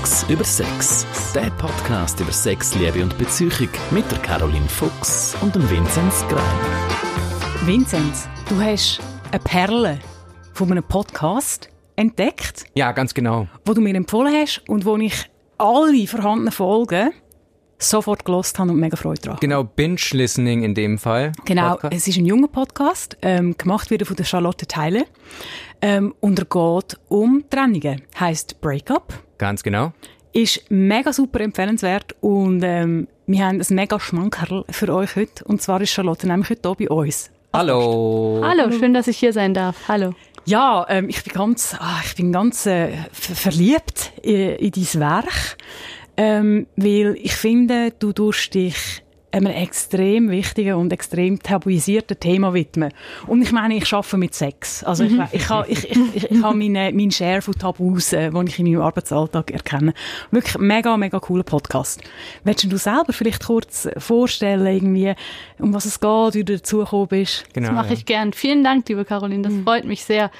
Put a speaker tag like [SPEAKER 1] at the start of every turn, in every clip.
[SPEAKER 1] Fuchs über Sex. Der Podcast über Sex, Liebe und Beziehung mit der Caroline Fuchs und dem Vinzenz Grein.
[SPEAKER 2] Vinzenz, du hast eine Perle von einem Podcast entdeckt,
[SPEAKER 3] Ja, ganz genau.
[SPEAKER 2] wo du mir empfohlen hast und wo ich alle vorhandenen Folgen sofort gelost habe und mega Freude daran.
[SPEAKER 3] Genau, Binge-Listening in dem Fall.
[SPEAKER 2] Genau,
[SPEAKER 3] Podcast.
[SPEAKER 2] es ist ein junger Podcast, ähm, gemacht wieder von der Charlotte Teile. Ähm, und er geht um Trennungen. Heißt Breakup.
[SPEAKER 3] Ganz genau.
[SPEAKER 2] Ist mega super empfehlenswert und ähm, wir haben ein mega Schmankerl für euch heute. Und zwar ist Charlotte nämlich heute hier bei uns.
[SPEAKER 3] Hallo.
[SPEAKER 4] Hallo, schön, dass ich hier sein darf. Hallo.
[SPEAKER 2] Ja, ähm, ich bin ganz, ah, ich bin ganz äh, ver verliebt in, in dein Werk, ähm, weil ich finde, du tust dich einem extrem wichtigen und extrem tabuisierten Thema widmen. Und ich meine, ich arbeite mit Sex. Also ich, ich, habe ich, ich, ich, ich habe meine, meinen Share von Tabus, äh, die ich in meinem Arbeitsalltag erkenne. Wirklich mega, mega cooler Podcast. Willst du selber vielleicht kurz vorstellen, irgendwie, um was es geht, wie du dazugekommen bist?
[SPEAKER 3] Genau.
[SPEAKER 4] Das mache
[SPEAKER 3] ja.
[SPEAKER 4] ich gern. Vielen Dank, liebe Caroline, das freut mich sehr.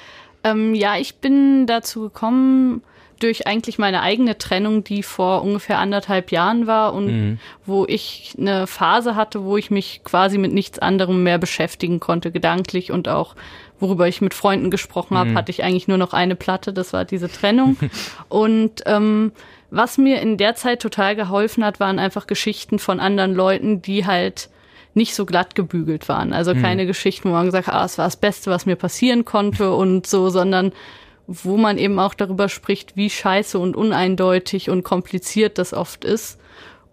[SPEAKER 4] Ähm, ja, ich bin dazu gekommen durch eigentlich meine eigene Trennung, die vor ungefähr anderthalb Jahren war und wo ich eine Phase hatte, wo ich mich quasi mit nichts anderem mehr beschäftigen konnte, gedanklich und auch worüber ich mit Freunden gesprochen habe, hatte ich eigentlich nur noch eine Platte, das war diese Trennung. und ähm, was mir in der Zeit total geholfen hat, waren einfach Geschichten von anderen Leuten, die halt nicht so glatt gebügelt waren. Also keine Geschichten, wo man gesagt hat, ah, es war das Beste, was mir passieren konnte und so, sondern wo man eben auch darüber spricht, wie scheiße und uneindeutig und kompliziert das oft ist.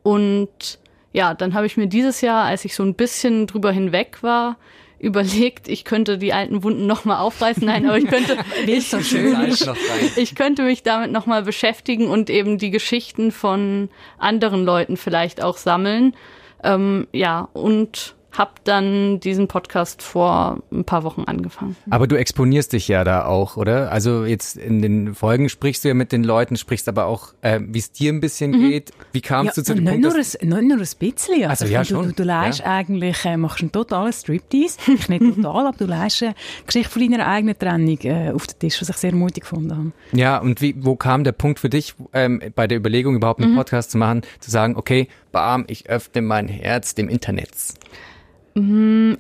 [SPEAKER 4] Und ja, dann habe ich mir dieses Jahr, als ich so ein bisschen drüber hinweg war, überlegt, ich könnte die alten Wunden nochmal aufreißen. Nein, aber ich könnte, ich,
[SPEAKER 2] so schön
[SPEAKER 4] ich könnte mich damit nochmal beschäftigen und eben die Geschichten von anderen Leuten vielleicht auch sammeln. Ähm, ja, und habe dann diesen Podcast vor ein paar Wochen angefangen.
[SPEAKER 3] Aber du exponierst dich ja da auch, oder? Also jetzt in den Folgen sprichst du ja mit den Leuten, sprichst aber auch, äh, wie es dir ein bisschen geht. Wie kamst du zu dem Punkt,
[SPEAKER 2] nur
[SPEAKER 3] dass,
[SPEAKER 2] ein, nicht nur ein bisschen.
[SPEAKER 3] Also
[SPEAKER 2] ich
[SPEAKER 3] ja,
[SPEAKER 2] finde,
[SPEAKER 3] schon.
[SPEAKER 2] Du, du, du leist
[SPEAKER 3] Ja.
[SPEAKER 2] eigentlich, äh, machst einen totalen Striptease. Ich nicht total, aber du leist eine Geschichte von deiner eigenen Trennung äh, auf den Tisch, was ich sehr mutig gefunden habe.
[SPEAKER 3] ja, und wie, wo kam der Punkt für dich, ähm, bei der Überlegung überhaupt einen Podcast zu machen, zu sagen, okay, bam, ich öffne mein Herz dem Internet.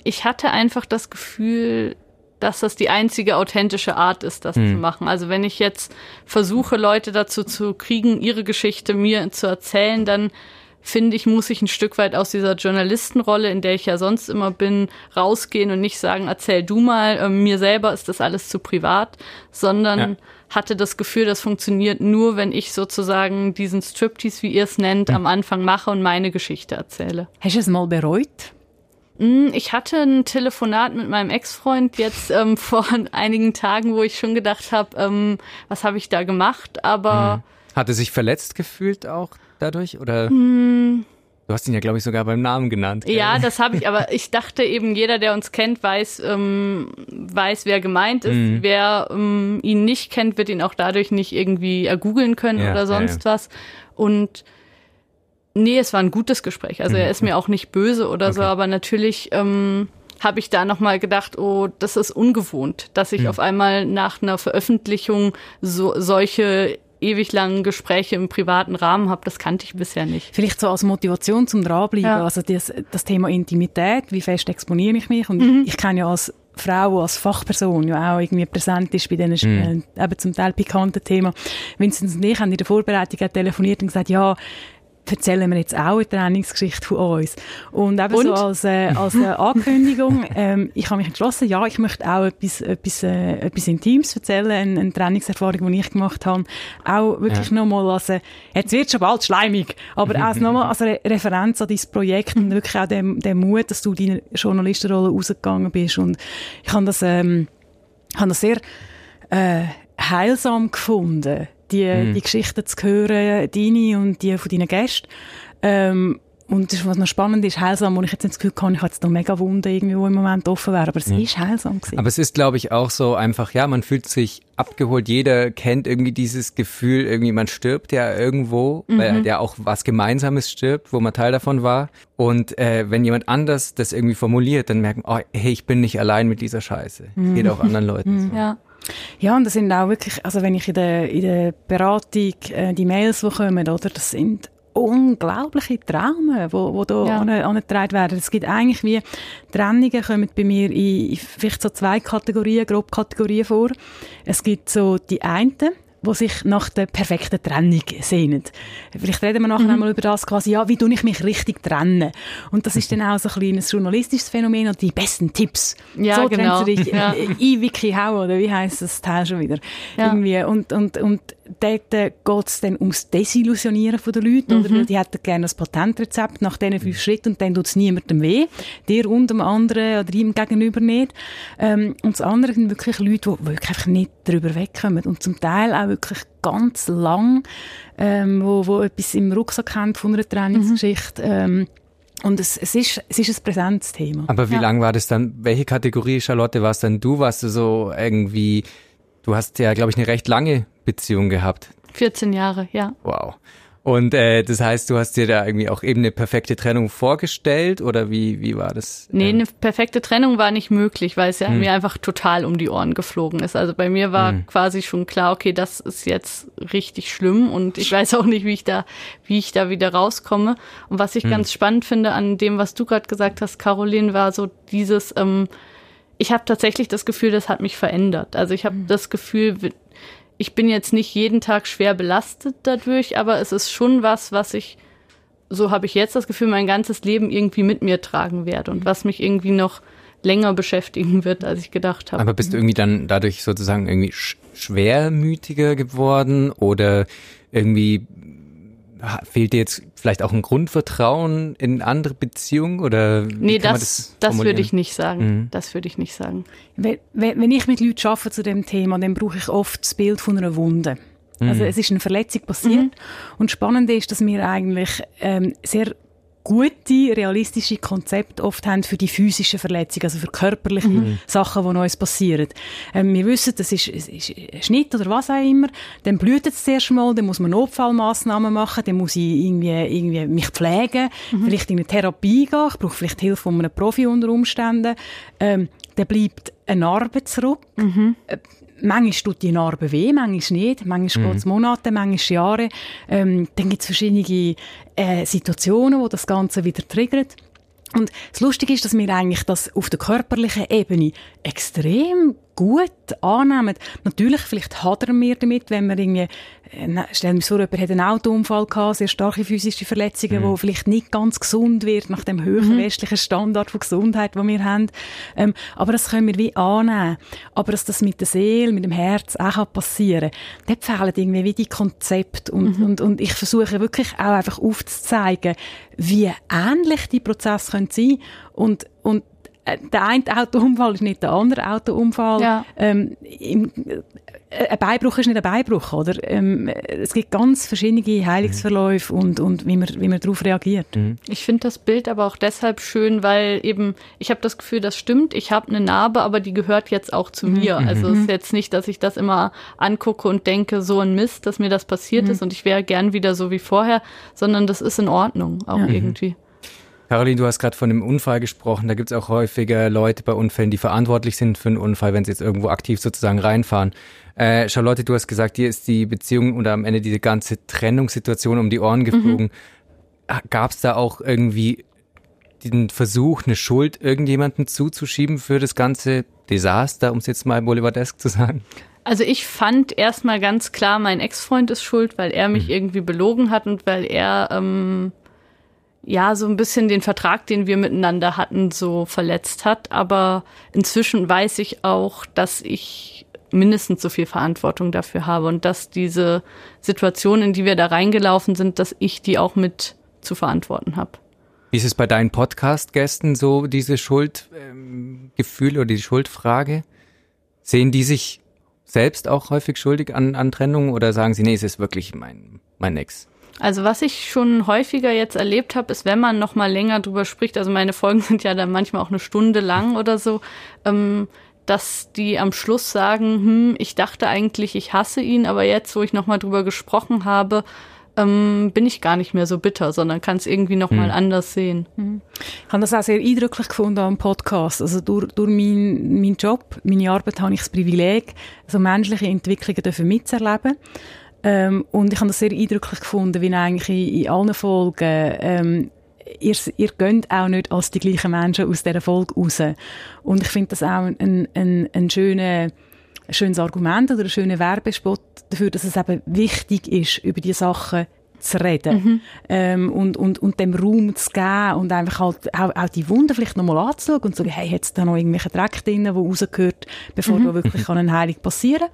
[SPEAKER 4] Ich hatte einfach das Gefühl, dass das die einzige authentische Art ist, das zu machen. Also wenn ich jetzt versuche, Leute dazu zu kriegen, ihre Geschichte mir zu erzählen, dann finde ich, muss ich ein Stück weit aus dieser Journalistenrolle, in der ich ja sonst immer bin, rausgehen und nicht sagen, erzähl du mal, ähm, mir selber ist das alles zu privat, sondern
[SPEAKER 3] Ja.
[SPEAKER 4] hatte das Gefühl, das funktioniert nur, wenn ich sozusagen diesen Striptease, wie ihr es nennt, am Anfang mache und meine Geschichte erzähle.
[SPEAKER 2] Hast du es mal bereut?
[SPEAKER 4] Mm, Ich hatte ein Telefonat mit meinem Ex-Freund jetzt ähm, vor einigen Tagen, wo ich schon gedacht habe, ähm, was habe ich da gemacht? Aber
[SPEAKER 3] Hat er sich verletzt gefühlt auch dadurch? Oder du hast ihn ja, glaube ich, sogar beim Namen genannt. gell?
[SPEAKER 4] ja, das habe ich. Aber ich dachte eben, jeder, der uns kennt, weiß, ähm, weiß, wer gemeint ist.
[SPEAKER 3] Mhm.
[SPEAKER 4] Wer ähm, ihn nicht kennt, wird ihn auch dadurch nicht irgendwie ergoogeln können
[SPEAKER 3] Ja,
[SPEAKER 4] oder
[SPEAKER 3] ja,
[SPEAKER 4] sonst was. Und nee, es war ein gutes Gespräch. Also er ist mir auch nicht böse oder so,
[SPEAKER 3] Mhm. Okay.
[SPEAKER 4] aber natürlich ähm, habe ich da nochmal gedacht, oh, das ist ungewohnt, dass
[SPEAKER 3] Mhm.
[SPEAKER 4] ich auf einmal nach einer Veröffentlichung so, solche ewig langen Gespräche im privaten Rahmen habe. Das kannte ich bisher nicht.
[SPEAKER 2] Vielleicht so als Motivation zum dranbleiben.
[SPEAKER 4] Ja.
[SPEAKER 2] Also das, das Thema Intimität, wie fest exponiere ich mich? Und
[SPEAKER 4] Mhm.
[SPEAKER 2] ich kann ja als Frau, als Fachperson ja auch irgendwie präsent ist bei diesen äh, eben zum Teil pikanten Themen. Vincent und ich haben in der Vorbereitung auch telefoniert und gesagt, ja, erzählen wir jetzt auch eine Trainingsgeschichte von uns. Und eben so
[SPEAKER 4] Und?
[SPEAKER 2] als, äh, als äh, Ankündigung, ähm, ich habe mich entschlossen, ja, ich möchte auch etwas, etwas, äh, etwas Intimes erzählen, eine, eine Trainingserfahrung, die ich gemacht habe. Auch wirklich
[SPEAKER 3] Ja.
[SPEAKER 2] nochmal als, äh, jetzt wird schon bald schleimig, aber auch nochmal als Re Referenz an dein Projekt und wirklich auch den, den Mut, dass du deine Journalistenrolle rausgegangen bist. Und ich habe das, ähm, habe das sehr äh, heilsam gefunden, die, die Geschichten zu hören, deine und die von deinen Gästen. Ähm, und das, was noch spannend ist, heilsam, wo ich jetzt das Gefühl habe, ich habe jetzt noch mega Wunden irgendwie, die im Moment offen wären, aber es ist heilsam gewesen.
[SPEAKER 3] Aber es ist, glaube ich, auch so einfach, ja, man fühlt sich abgeholt. Jeder kennt irgendwie dieses Gefühl, irgendwie man stirbt ja irgendwo, weil halt ja auch was Gemeinsames stirbt, wo man Teil davon war. Und äh, wenn jemand anders das irgendwie formuliert, dann merken, oh, hey, ich bin nicht allein mit dieser Scheiße. Es geht auch anderen Leuten so.
[SPEAKER 4] Ja.
[SPEAKER 2] Ja, und das sind auch wirklich, also wenn ich in der, in der Beratung äh, die Mails, die kommen, oder, das sind unglaubliche Traumen, wo, wo da ja. angetragen werden. Es gibt eigentlich wie Trennungen kommen bei mir in, in vielleicht so zwei Kategorien, grob Kategorien vor. Es gibt so die einen, die sich nach der perfekten Trennung sehnen. Vielleicht reden wir nachher mhm. einmal über das quasi, ja, wie tue ich mich richtig trennen? Und das ist dann auch so ein kleines journalistisches Phänomen und die besten Tipps.
[SPEAKER 4] Ja,
[SPEAKER 2] so
[SPEAKER 4] genau.
[SPEAKER 2] Du dich
[SPEAKER 4] ja.
[SPEAKER 2] in Wiki hauen, oder wie heisst das Teil schon wieder? Ja. Irgendwie. Und, und, und dort äh, geht es dann ums Desillusionieren der Leute, mhm. oder? Die hätten gerne ein Patentrezept nach diesen fünf Schritten und dann tut es niemandem weh. Dir und dem anderen oder ihm gegenüber nicht. Ähm, und das andere sind wirklich Leute, die wirklich einfach nicht darüber wegkommen und zum Teil auch wirklich ganz lang, ähm, wo, wo etwas im Rucksack haben von einer Trainingsgeschichte. Mhm. Ähm, und es, es, ist, es ist ein präsentes Thema.
[SPEAKER 3] Aber wie ja. lang war das dann? Welche Kategorie, Charlotte, warst denn du? Warst du so irgendwie, du hast ja, glaube ich, eine recht lange Beziehung gehabt.
[SPEAKER 4] 14 Jahre, ja.
[SPEAKER 3] Wow. Und äh, das heißt, du hast dir da irgendwie auch eben eine perfekte Trennung vorgestellt oder wie, wie war das?
[SPEAKER 4] Nee, eine perfekte Trennung war nicht möglich, weil es ja hm. mir einfach total um die Ohren geflogen ist. Also bei mir war hm. quasi schon klar, okay, das ist jetzt richtig schlimm und ich weiß auch nicht, wie ich da, wie ich da wieder rauskomme. Und was ich hm. ganz spannend finde an dem, was du gerade gesagt hast, Caroline, war so dieses, ähm, ich habe tatsächlich das Gefühl, das hat mich verändert. Also ich habe hm. das Gefühl, ich bin jetzt nicht jeden Tag schwer belastet dadurch, aber es ist schon was, was ich, so habe ich jetzt das Gefühl, mein ganzes Leben irgendwie mit mir tragen werde und was mich irgendwie noch länger beschäftigen wird, als ich gedacht habe.
[SPEAKER 3] Aber bist du irgendwie dann dadurch sozusagen irgendwie schwermütiger geworden oder irgendwie fehlt dir jetzt vielleicht auch ein Grundvertrauen in andere Beziehungen oder
[SPEAKER 4] nee das das, das würde ich nicht sagen mhm. das würde ich nicht sagen
[SPEAKER 2] wenn, wenn ich mit Leuten arbeite zu dem Thema dann brauche ich oft das Bild von einer Wunde also mhm. es ist eine Verletzung passiert mhm. und spannend ist dass wir eigentlich ähm, sehr gute, realistische Konzepte oft haben für die physischen Verletzungen, also für körperliche mhm. Sachen, die uns passieren. Ähm, wir wissen, das ist, ist ein Schnitt oder was auch immer, dann blutet es zuerst mal, dann muss man Notfallmaßnahmen machen, dann muss ich irgendwie, irgendwie mich pflegen, mhm. vielleicht in eine Therapie gehen, ich brauche vielleicht Hilfe von einem Profi unter Umständen. Ähm, dann bleibt eine Narbe zurück. Mhm. Manchmal tut die Narbe weh, manchmal nicht. Manchmal mhm. geht es Monate, manchmal Jahre. Ähm, dann gibt es verschiedene äh, Situationen, wo das Ganze wieder triggert. Und das Lustige ist, dass wir eigentlich das auf der körperlichen Ebene extrem gut annehmen. Natürlich, vielleicht hadern wir damit, wenn wir irgendwie, äh, stellen wir vor, jemand hat einen Autounfall gehabt, sehr starke physische Verletzungen, mhm. wo vielleicht nicht ganz gesund wird nach dem höheren mhm. westlichen Standard von Gesundheit, den wir haben. Ähm, aber das können wir wie annehmen. Aber dass das mit der Seele, mit dem Herz auch passieren kann, dort fehlen irgendwie wie die Konzepte. Und, mhm. und, und ich versuche wirklich auch einfach aufzuzeigen, wie ähnlich die Prozesse können sein und, und äh, der eine Autounfall ist nicht der andere Autounfall. Ja. Ähm, im, äh, ein Beibruch ist nicht ein Beibruch, oder? Ähm, es gibt ganz verschiedene Heilungsverläufe mhm. und, und wie man, wie man darauf reagiert. Mhm.
[SPEAKER 4] Ich finde das Bild aber auch deshalb schön, weil eben, ich habe das Gefühl, das stimmt, ich habe eine Narbe, aber die gehört jetzt auch zu mhm. mir. Mhm. Also es ist jetzt nicht, dass ich das immer angucke und denke, so ein Mist, dass mir das passiert mhm. ist und ich wäre gern wieder so wie vorher, sondern das ist in Ordnung auch ja. irgendwie.
[SPEAKER 3] Caroline, du hast gerade von einem Unfall gesprochen. Da gibt es auch häufiger Leute bei Unfällen, die verantwortlich sind für einen Unfall, wenn sie jetzt irgendwo aktiv sozusagen reinfahren. Äh, Charlotte, du hast gesagt, dir ist die Beziehung oder am Ende diese ganze Trennungssituation um die Ohren geflogen. Mhm. Gab es da auch irgendwie den Versuch, eine Schuld irgendjemandem zuzuschieben für das ganze Desaster, um es jetzt mal boulevardesk zu sagen?
[SPEAKER 4] Also ich fand erstmal ganz klar, mein Ex-Freund ist schuld, weil er mich mhm. irgendwie belogen hat und weil er ähm, ja, so ein bisschen den Vertrag, den wir miteinander hatten, so verletzt hat. Aber inzwischen weiß ich auch, dass ich mindestens so viel Verantwortung dafür habe und dass diese Situation, in die wir da reingelaufen sind, dass ich die auch mit zu verantworten habe.
[SPEAKER 3] Wie ist es bei deinen Podcast-Gästen so, diese Schuldgefühl ähm, oder die Schuldfrage? Sehen die sich selbst auch häufig schuldig an, an Trennung oder sagen sie, nee, es ist wirklich mein, mein Ex?
[SPEAKER 4] Also was ich schon häufiger jetzt erlebt habe, ist, wenn man noch mal länger drüber spricht, also meine Folgen sind ja dann manchmal auch eine Stunde lang oder so, ähm, dass die am Schluss sagen, hm, ich dachte eigentlich, ich hasse ihn, aber jetzt, wo ich noch mal drüber gesprochen habe, ähm, bin ich gar nicht mehr so bitter, sondern kann es irgendwie nochmal mhm. anders sehen.
[SPEAKER 2] Mhm. Ich habe das auch sehr eindrücklich gefunden am Podcast. Also durch, durch meinen mein Job, meine Arbeit habe ich das Privileg, so menschliche Entwicklungen dürfen mitzuerleben. Ähm, und ich habe das sehr eindrücklich gefunden, wie eigentlich in, in allen Folgen ähm, ihr, ihr gönnt auch nicht als die gleichen Menschen aus dieser Folge raus. Und ich finde das auch ein, ein, ein schöner ein schönes Argument oder ein schöner Werbespot dafür, dass es eben wichtig ist, über die Sachen zu reden mhm. ähm, und, und, und dem Raum zu geben und einfach halt auch, auch die Wunden vielleicht nochmal anzuschauen und zu sagen, hey, hat es da noch irgendwelche Dreck drin, der rausgehört, bevor mhm. da wirklich eine Heilung passieren kann.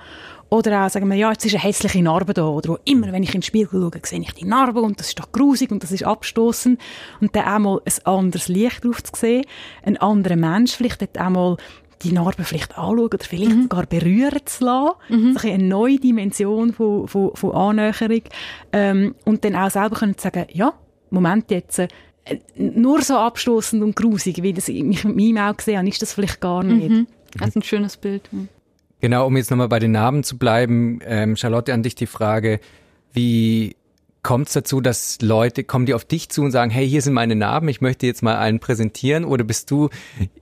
[SPEAKER 2] Oder auch sagen wir, ja, jetzt ist eine hässliche Narbe da. Oder wo immer, wenn ich in den Spiegel schaue, sehe ich die Narbe und das ist doch grusig und das ist abstoßend. Und dann auch mal ein anderes Licht drauf zu sehen. Ein anderer Mensch vielleicht hat auch mal die Narbe vielleicht anschauen oder vielleicht mhm. sogar berühren zu lassen. Mhm. So eine neue Dimension von, von, von Annäherung. Ähm, und dann auch selber können sagen, ja, Moment jetzt, äh, nur so abstoßend und grusig, wie das ich mit meinem Auge gesehen habe, ist das vielleicht gar nicht. Mhm.
[SPEAKER 4] Das ist ein schönes Bild.
[SPEAKER 3] Genau, um jetzt nochmal bei den Namen zu bleiben, ähm, Charlotte, an dich die Frage, wie kommt es dazu, dass Leute, kommen die auf dich zu und sagen, hey, hier sind meine Narben, ich möchte jetzt mal einen präsentieren? Oder bist du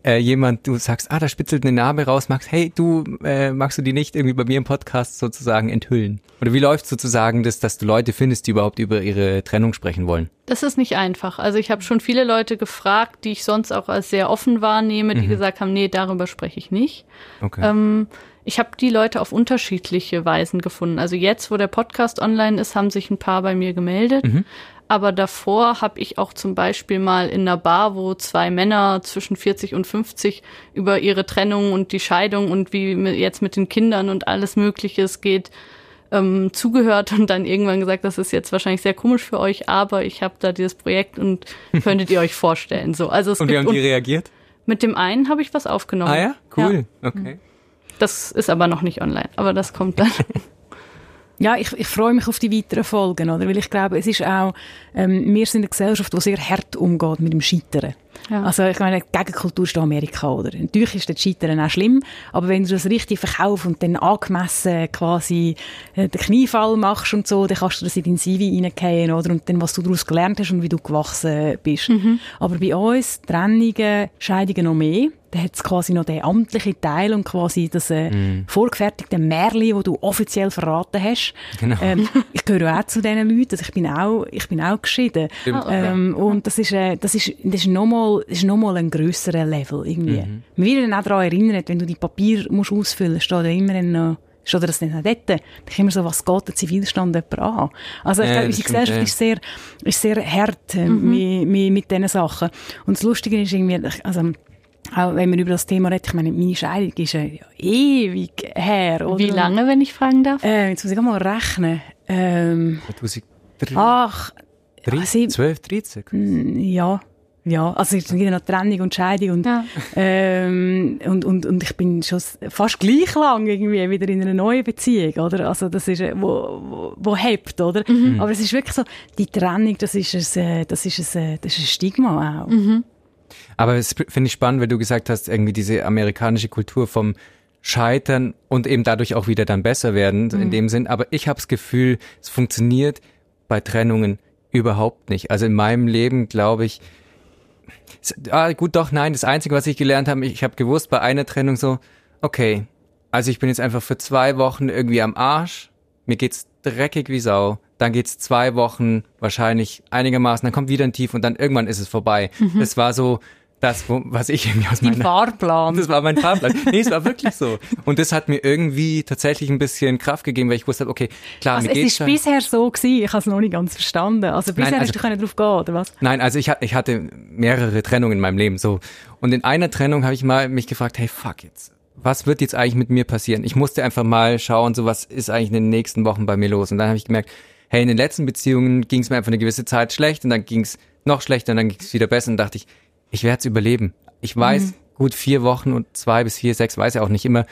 [SPEAKER 3] äh, jemand, du sagst, ah, da spitzelt eine Narbe raus, magst, hey, du, äh, magst du die nicht irgendwie bei mir im Podcast sozusagen enthüllen? Oder wie läuft sozusagen das, dass du Leute findest, die überhaupt über ihre Trennung sprechen wollen?
[SPEAKER 4] Das ist nicht einfach. Also ich habe schon viele Leute gefragt, die ich sonst auch als sehr offen wahrnehme, die mhm. gesagt haben, nee, darüber spreche ich nicht. Okay. Ähm, ich habe die Leute auf unterschiedliche Weisen gefunden. Also jetzt, wo der Podcast online ist, haben sich ein paar bei mir gemeldet. Mhm. Aber davor habe ich auch zum Beispiel mal in einer Bar, wo zwei Männer zwischen 40 und 50 über ihre Trennung und die Scheidung und wie jetzt mit den Kindern und alles Mögliche geht, ähm, zugehört und dann irgendwann gesagt, das ist jetzt wahrscheinlich sehr komisch für euch, aber ich habe da dieses Projekt und könntet ihr euch vorstellen. So, also es
[SPEAKER 3] und wie haben die reagiert?
[SPEAKER 4] Mit dem einen habe ich was aufgenommen.
[SPEAKER 3] Ah ja, cool, ja. okay.
[SPEAKER 4] Das ist aber noch nicht online, aber das kommt dann.
[SPEAKER 2] Ja, ich, ich freue mich auf die weiteren Folgen, oder? Weil ich glaube, es ist auch, ähm, wir sind eine Gesellschaft, die sehr hart umgeht mit dem Scheitern. Ja. Also ich meine, die Gegenkultur ist Amerika, oder? Natürlich ist das Scheitern auch schlimm, aber wenn du das richtig verkaufst und dann angemessen quasi äh, den Kniefall machst und so, dann kannst du das in dein CV reingehen, oder? Und dann, was du daraus gelernt hast und wie du gewachsen bist. Mhm. Aber bei uns, Trennungen, Scheidungen noch mehr, dann hat es quasi noch den amtlichen Teil und quasi das äh, mm. vorgefertigte Märli, wo du offiziell verraten hast. Genau. Ähm, ich gehöre auch zu diesen Leuten, also ich bin auch, ich bin auch geschieden. Stimmt, ähm, Und das ist, äh, das ist, das ist nochmal das ist ein grösserer Level irgendwie. Mhm. Man wird dann auch daran erinnert, wenn du die Papier musst ausfüllen musst, steht da immer noch steht das nicht dort? Dann ich immer so, was geht der Zivilstand jemand an? Also ich ja, glaube, unsere Gesellschaft ja. ist sehr, ist sehr hart äh, mhm. mit, mit, mit diesen Sachen. Und das Lustige ist irgendwie, also, auch wenn man über das Thema redet, ich meine, meine Scheidung ist ja ewig her.
[SPEAKER 4] Oder? Wie lange, wenn ich fragen darf?
[SPEAKER 2] Äh, jetzt muss ich mal rechnen. Ähm,
[SPEAKER 3] 2003? Ach, 13, 12, 13?
[SPEAKER 2] Ja. Ja, also es gibt noch Trennung und Scheidung und, ja. ähm, und, und, und ich bin schon fast gleich lang irgendwie wieder in einer neuen Beziehung, oder? Also das ist, äh, wo, wo, wo hebt, oder? Mhm. Aber es ist wirklich so, die Trennung, das ist ein, äh, das ist ein, äh, das ist ein Stigma auch. Mhm.
[SPEAKER 3] Aber es finde ich spannend, weil du gesagt hast, irgendwie diese amerikanische Kultur vom Scheitern und eben dadurch auch wieder dann besser werden, mhm. in dem Sinn. Aber ich habe das Gefühl, es funktioniert bei Trennungen überhaupt nicht. Also in meinem Leben, glaube ich, Ah, gut, doch, nein. Das Einzige, was ich gelernt habe, ich habe gewusst bei einer Trennung so, okay, also ich bin jetzt einfach für zwei Wochen irgendwie am Arsch. Mir geht's dreckig wie Sau. Dann geht's zwei Wochen wahrscheinlich einigermaßen, dann kommt wieder ein Tief und dann irgendwann ist es vorbei. Mhm. Das war so, das, was ich irgendwie aus meinem
[SPEAKER 2] Fahrplan.
[SPEAKER 3] Das war mein Fahrplan. Nee, es war wirklich so. Und das hat mir irgendwie tatsächlich ein bisschen Kraft gegeben, weil ich wusste, okay, klar,
[SPEAKER 2] also
[SPEAKER 3] mir
[SPEAKER 2] geht's. Es ist bisher so gewesen, ich habe es noch nicht ganz verstanden. Also bisher nein, also, hast du können drauf gehen, oder was?
[SPEAKER 3] Nein, also ich, ich hatte mehrere Trennungen in meinem Leben, so. Und in einer Trennung habe ich mal mich gefragt, hey, fuck jetzt. Was wird jetzt eigentlich mit mir passieren? Ich musste einfach mal schauen, so was ist eigentlich in den nächsten Wochen bei mir los? Und dann habe ich gemerkt, hey, in den letzten Beziehungen ging es mir einfach eine gewisse Zeit schlecht und dann ging es noch schlechter und dann ging es wieder besser und dachte ich, ich werde es überleben. Ich weiß, mhm. gut vier Wochen und zwei bis vier, sechs, weiß ja auch nicht immer,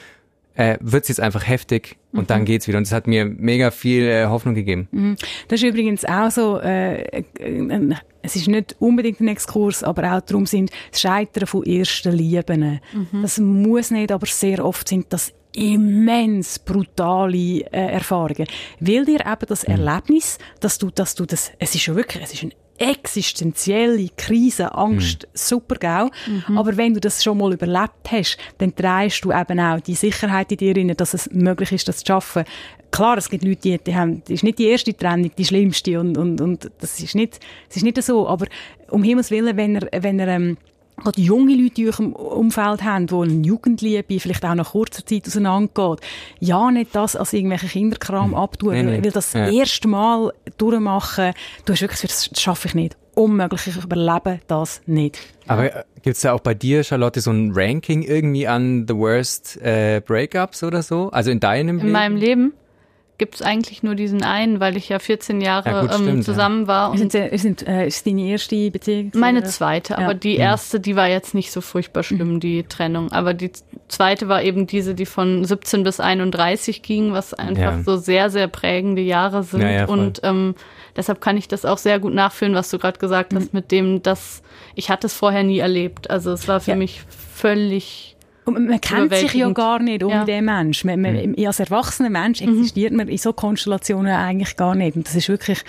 [SPEAKER 3] äh, wird es jetzt einfach heftig und mhm. dann geht's wieder. Und es hat mir mega viel äh, Hoffnung gegeben.
[SPEAKER 2] Mhm. Das ist übrigens auch so, äh, äh, es ist nicht unbedingt ein Exkurs, aber auch darum sind das Scheitern von ersten Lieben. Mhm. Das muss nicht, aber sehr oft sind das immens brutale äh, Erfahrungen. Weil dir eben das
[SPEAKER 3] Mhm.
[SPEAKER 2] Erlebnis, dass du, dass du das, es ist ja wirklich, es ist eine existenzielle Krise, Angst, super, gell? Aber wenn du das schon mal überlebt hast, dann drehst du eben auch die Sicherheit in dir rein, dass es möglich ist, das zu schaffen. Klar, es gibt Leute, die, die haben, das ist nicht die erste Trennung, die schlimmste und, und, und das ist nicht, es ist nicht so, aber um Himmels Willen, wenn er, wenn er, ähm, gerade junge Leute in eurem Umfeld haben, die eine Jugendliebe vielleicht auch nach kurzer Zeit auseinandergeht, ja, nicht das als irgendwelche Kinderkram abtun,
[SPEAKER 3] Nee, nee.
[SPEAKER 2] weil, das
[SPEAKER 3] Ja.
[SPEAKER 2] erste Mal durchmachen, du hast wirklich gesagt, das schaffe ich nicht. Unmöglich, ich überlebe das nicht.
[SPEAKER 3] Aber äh, gibt's da auch bei dir, Charlotte, so ein Ranking irgendwie an the worst äh, Breakups oder so? Also in deinem
[SPEAKER 4] In
[SPEAKER 3] Leben?
[SPEAKER 4] meinem Leben gibt es eigentlich nur diesen einen, weil ich ja 14 Jahre
[SPEAKER 3] Ja, gut,
[SPEAKER 4] ähm,
[SPEAKER 3] stimmt, ja.
[SPEAKER 4] zusammen war. Und
[SPEAKER 2] sind, sind, äh, ist deine erste Beziehung?
[SPEAKER 4] meine zweite,
[SPEAKER 2] Ja.
[SPEAKER 4] Aber die erste, die war jetzt nicht so furchtbar schlimm, die Trennung. Aber die zweite war eben diese, die von 17 bis 31 ging, was einfach
[SPEAKER 3] Ja.
[SPEAKER 4] so sehr, sehr prägende Jahre sind.
[SPEAKER 3] Ja, ja, voll.
[SPEAKER 4] und ähm, deshalb kann ich das auch sehr gut nachfühlen, was du gerade gesagt
[SPEAKER 2] Mhm.
[SPEAKER 4] hast, mit dem, dass ich hatte es vorher nie erlebt. Also es war für
[SPEAKER 2] Ja.
[SPEAKER 4] mich völlig
[SPEAKER 2] Und man- kennt sich ja gar nicht um
[SPEAKER 4] Ja.
[SPEAKER 2] den Mensch. Man, man, Als erwachsener Mensch existiert man in so Konstellationen eigentlich gar nicht. Und das ist wirklich,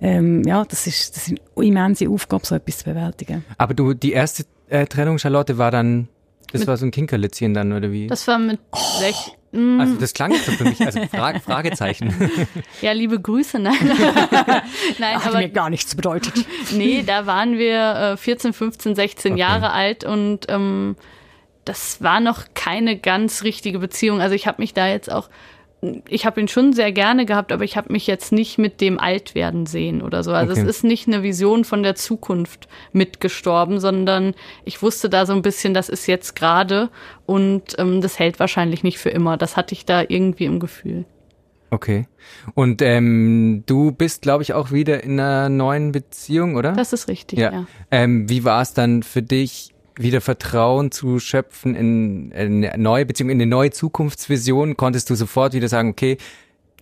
[SPEAKER 2] ähm, ja, das ist, das ist eine immense Aufgabe, so etwas zu bewältigen.
[SPEAKER 3] Aber du, die erste äh, Trennung, Charlotte, war dann, das war so ein Kinkerlitzchen dann, oder wie?
[SPEAKER 4] Das war mit
[SPEAKER 2] Oh.
[SPEAKER 4] sech, mm,
[SPEAKER 3] also das klang jetzt so für mich, also Fra Fragezeichen.
[SPEAKER 4] ja, liebe Grüße, nein. nein,
[SPEAKER 2] Hat
[SPEAKER 4] aber
[SPEAKER 2] mir gar nichts bedeutet.
[SPEAKER 4] nee, da waren wir äh, 14, 15, 16
[SPEAKER 3] Okay.
[SPEAKER 4] Jahre alt und ähm, das war noch keine ganz richtige Beziehung. Also ich habe mich da jetzt auch, ich habe ihn schon sehr gerne gehabt, aber ich habe mich jetzt nicht mit dem Altwerden sehen oder so. Also
[SPEAKER 3] Okay.
[SPEAKER 4] es ist nicht eine Vision von der Zukunft mitgestorben, sondern ich wusste da so ein bisschen, das ist jetzt gerade und ähm, das hält wahrscheinlich nicht für immer. Das hatte ich da irgendwie im Gefühl.
[SPEAKER 3] Okay. Und ähm, du bist, glaube ich, auch wieder in einer neuen Beziehung, oder?
[SPEAKER 4] Das ist richtig, ja.
[SPEAKER 3] Ähm, wie war es dann für dich, wieder Vertrauen zu schöpfen in, in eine neue Beziehung, in eine neue Zukunftsvision? Konntest du sofort wieder sagen, okay,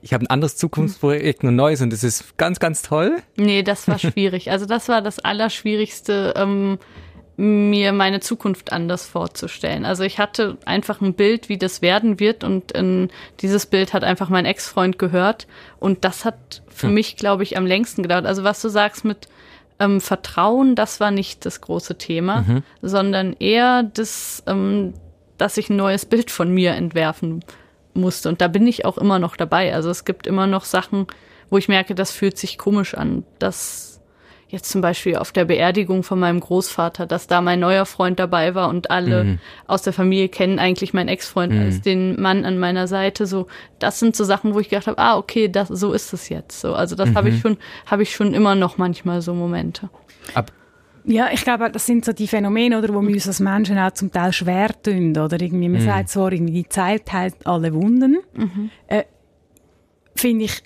[SPEAKER 3] ich habe ein anderes Zukunftsprojekt, ein neues und es ist ganz, ganz toll?
[SPEAKER 4] Nee, das war schwierig. Also das war das Allerschwierigste, ähm, mir meine Zukunft anders vorzustellen. Also ich hatte einfach ein Bild, wie das werden wird und in dieses Bild hat einfach mein Ex-Freund gehört und das hat für mich, glaube ich, am längsten gedauert. Also was du sagst mit ähm, Vertrauen, das war nicht das große Thema, sondern eher das, ähm, dass ich ein neues Bild von mir entwerfen musste. Und da bin ich auch immer noch dabei. Also es gibt immer noch Sachen, wo ich merke, das fühlt sich komisch an. Das jetzt zum Beispiel auf der Beerdigung von meinem Großvater, dass da mein neuer Freund dabei war und alle aus der Familie kennen eigentlich meinen Ex-Freund als den Mann an meiner Seite. So, das sind so Sachen, wo ich gedacht habe, ah, okay, das, so ist es jetzt. So, also das habe ich schon, habe ich schon immer noch manchmal so Momente.
[SPEAKER 3] Ab,
[SPEAKER 2] Ja, ich glaube, das sind so die Phänomene, oder, wo wir uns als Menschen auch zum Teil schwer tun, oder? Irgendwie, man sagt zwar irgendwie, die Zeit heilt alle Wunden, äh, finde ich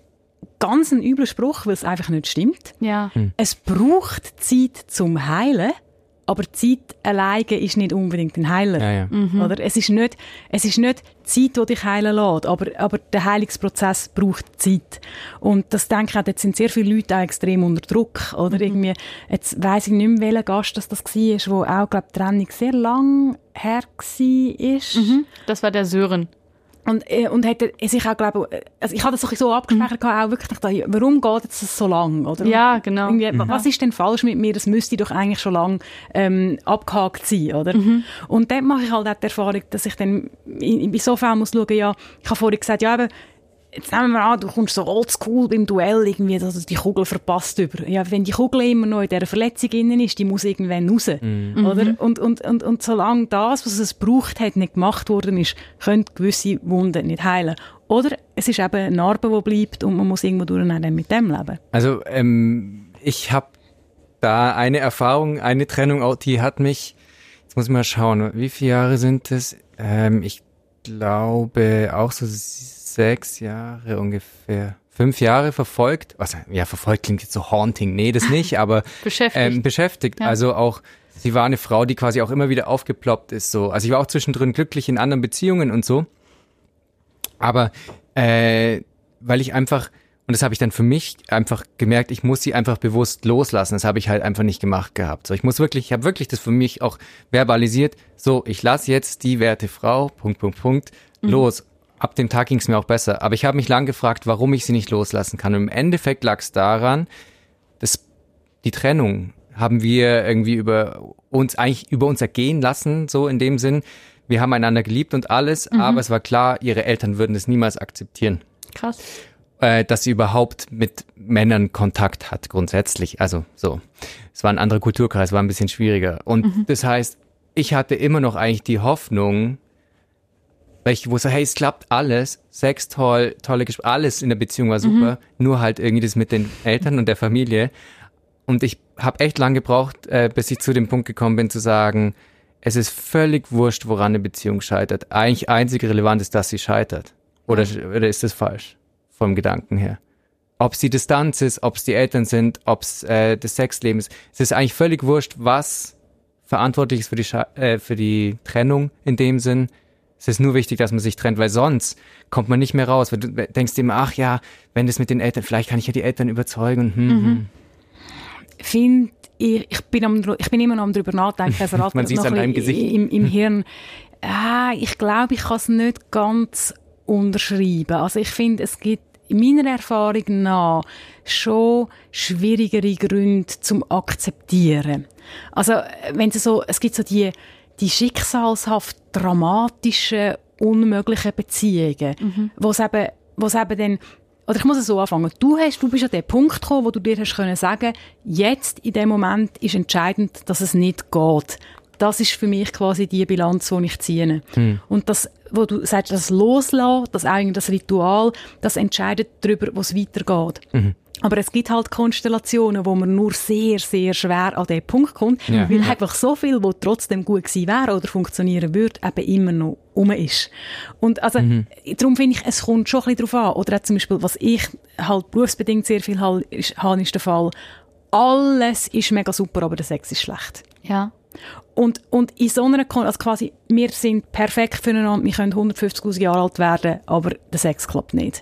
[SPEAKER 2] ganz ein übler Spruch, weil es einfach nicht stimmt.
[SPEAKER 4] Ja,
[SPEAKER 2] Es braucht Zeit zum Heilen, aber Zeit alleine ist nicht unbedingt ein Heiler.
[SPEAKER 3] ja, ja.
[SPEAKER 2] Oder? Es ist nicht, es ist nicht Zeit, die dich heilen lässt, aber, aber der Heilungsprozess braucht Zeit. Und das denke ich auch, jetzt sind sehr viele Leute auch extrem unter Druck, oder? Irgendwie, jetzt weiss ich nicht mehr, welcher Gast das, das war, wo auch, glaube die Trennung sehr lang her war.
[SPEAKER 4] das war der Sören.
[SPEAKER 2] Und, äh, und hat er sich auch, glaube ich, also ich hatte das so abgespeichert, gehabt, auch wirklich gedacht, warum geht jetzt das so lang, oder?
[SPEAKER 4] Ja, genau.
[SPEAKER 2] Irgendwie, Was ist denn falsch mit mir? Das müsste doch eigentlich schon lang ähm, abgehakt sein, oder? Und dann mache ich halt auch die Erfahrung, dass ich dann in, in, Fällen muss schauen, ja, ich habe vorhin gesagt, ja, eben, jetzt nehmen wir an, du kommst so oldschool beim Duell irgendwie, dass du die Kugel verpasst über. Ja, wenn die Kugel immer noch in dieser Verletzung innen ist, die muss irgendwann raus, oder? Und, und, und, und solange das, was es braucht hat, nicht gemacht worden ist, können gewisse Wunden nicht heilen. Oder es ist eben eine Narbe, die bleibt und man muss irgendwo durch dann mit dem leben.
[SPEAKER 3] Also ähm, ich habe da eine Erfahrung, eine Trennung, die hat mich, jetzt muss ich mal schauen, wie viele Jahre sind es? Ähm, ich glaube auch so sechs Jahre ungefähr. Fünf Jahre verfolgt, was, ja, verfolgt klingt jetzt so haunting, nee, das nicht, aber
[SPEAKER 4] Beschäftigt.
[SPEAKER 3] ähm, beschäftigt.
[SPEAKER 4] Ja.
[SPEAKER 3] Also auch, sie war eine Frau, die quasi auch immer wieder aufgeploppt ist. So, also ich war auch zwischendrin glücklich in anderen Beziehungen und so. Aber äh, weil ich einfach, und das habe ich dann für mich einfach gemerkt, ich muss sie einfach bewusst loslassen. Das habe ich halt einfach nicht gemacht gehabt. So, ich muss wirklich, ich habe wirklich das für mich auch verbalisiert. So, ich lasse jetzt die werte Frau, Punkt, Punkt, Punkt, los. Ab dem Tag ging es mir auch besser. Aber ich habe mich lang gefragt, warum ich sie nicht loslassen kann. Und im Endeffekt lag es daran, dass die Trennung haben wir irgendwie über uns eigentlich über uns ergehen lassen, so in dem Sinn. Wir haben einander geliebt und alles, mhm. aber es war klar, ihre Eltern würden es niemals akzeptieren.
[SPEAKER 4] Krass.
[SPEAKER 3] Äh, dass sie überhaupt mit Männern Kontakt hat, grundsätzlich. Also so. Es war ein anderer Kulturkreis, war ein bisschen schwieriger. Und mhm. das heißt, ich hatte immer noch eigentlich die Hoffnung, weil ich wusste, hey, es klappt alles, Sex toll, tolle Gespräche, alles in der Beziehung war super, mhm. nur halt irgendwie das mit den Eltern und der Familie. Und ich habe echt lang gebraucht, äh, bis ich zu dem Punkt gekommen bin, zu sagen, es ist völlig wurscht, woran eine Beziehung scheitert. Eigentlich einzig relevant ist, dass sie scheitert. Oder, oder ist das falsch? Vom Gedanken her. Ob es die Distanz ist, ob es die Eltern sind, ob es äh, das Sexleben ist. Es ist eigentlich völlig wurscht, was verantwortlich ist für die, Sche äh, für die Trennung in dem Sinn. Es ist nur wichtig, dass man sich trennt, weil sonst kommt man nicht mehr raus. Weil du denkst immer, ach ja, wenn das mit den Eltern, vielleicht kann ich ja die Eltern überzeugen. Hm, mhm. Hm.
[SPEAKER 2] Find ich, ich, bin am, ich bin immer noch am drüber nachdenken. Also
[SPEAKER 3] man sieht es an deinem Gesicht.
[SPEAKER 2] Im, im Hirn. Ah, ich glaube, ich kann es nicht ganz unterschreiben. Also ich finde, es gibt meiner Erfahrung nach schon schwierigere Gründe zum Akzeptieren. Also wenn es so, es gibt so die die schicksalshaft dramatischen, unmöglichen Beziehungen, mhm. wo es eben, wo es eben dann oder ich muss es so anfangen. Du, hast, du bist an den Punkt gekommen, wo du dir hast können sagen, jetzt in dem Moment ist entscheidend, dass es nicht geht. Das ist für mich quasi die Bilanz, die ich ziehe. Hm. Und das, wo du sagst, das Loslassen, das eigentlich das Ritual, das entscheidet darüber, wo es weitergeht. Mhm. Aber es gibt halt Konstellationen, wo man nur sehr, sehr schwer an den Punkt kommt, ja. weil einfach so viel, wo trotzdem gut gewesen wäre oder funktionieren würde, eben immer noch um ist. Und also, mhm. darum finde ich, es kommt schon ein bisschen darauf an. Oder auch zum Beispiel, was ich halt berufsbedingt sehr viel habe, ist, ist der Fall, alles ist mega super, aber der Sex ist schlecht.
[SPEAKER 4] Ja.
[SPEAKER 2] Und, und in so einer, also quasi, wir sind perfekt füreinander, wir können 150.000 Jahre alt werden, aber der Sex klappt nicht.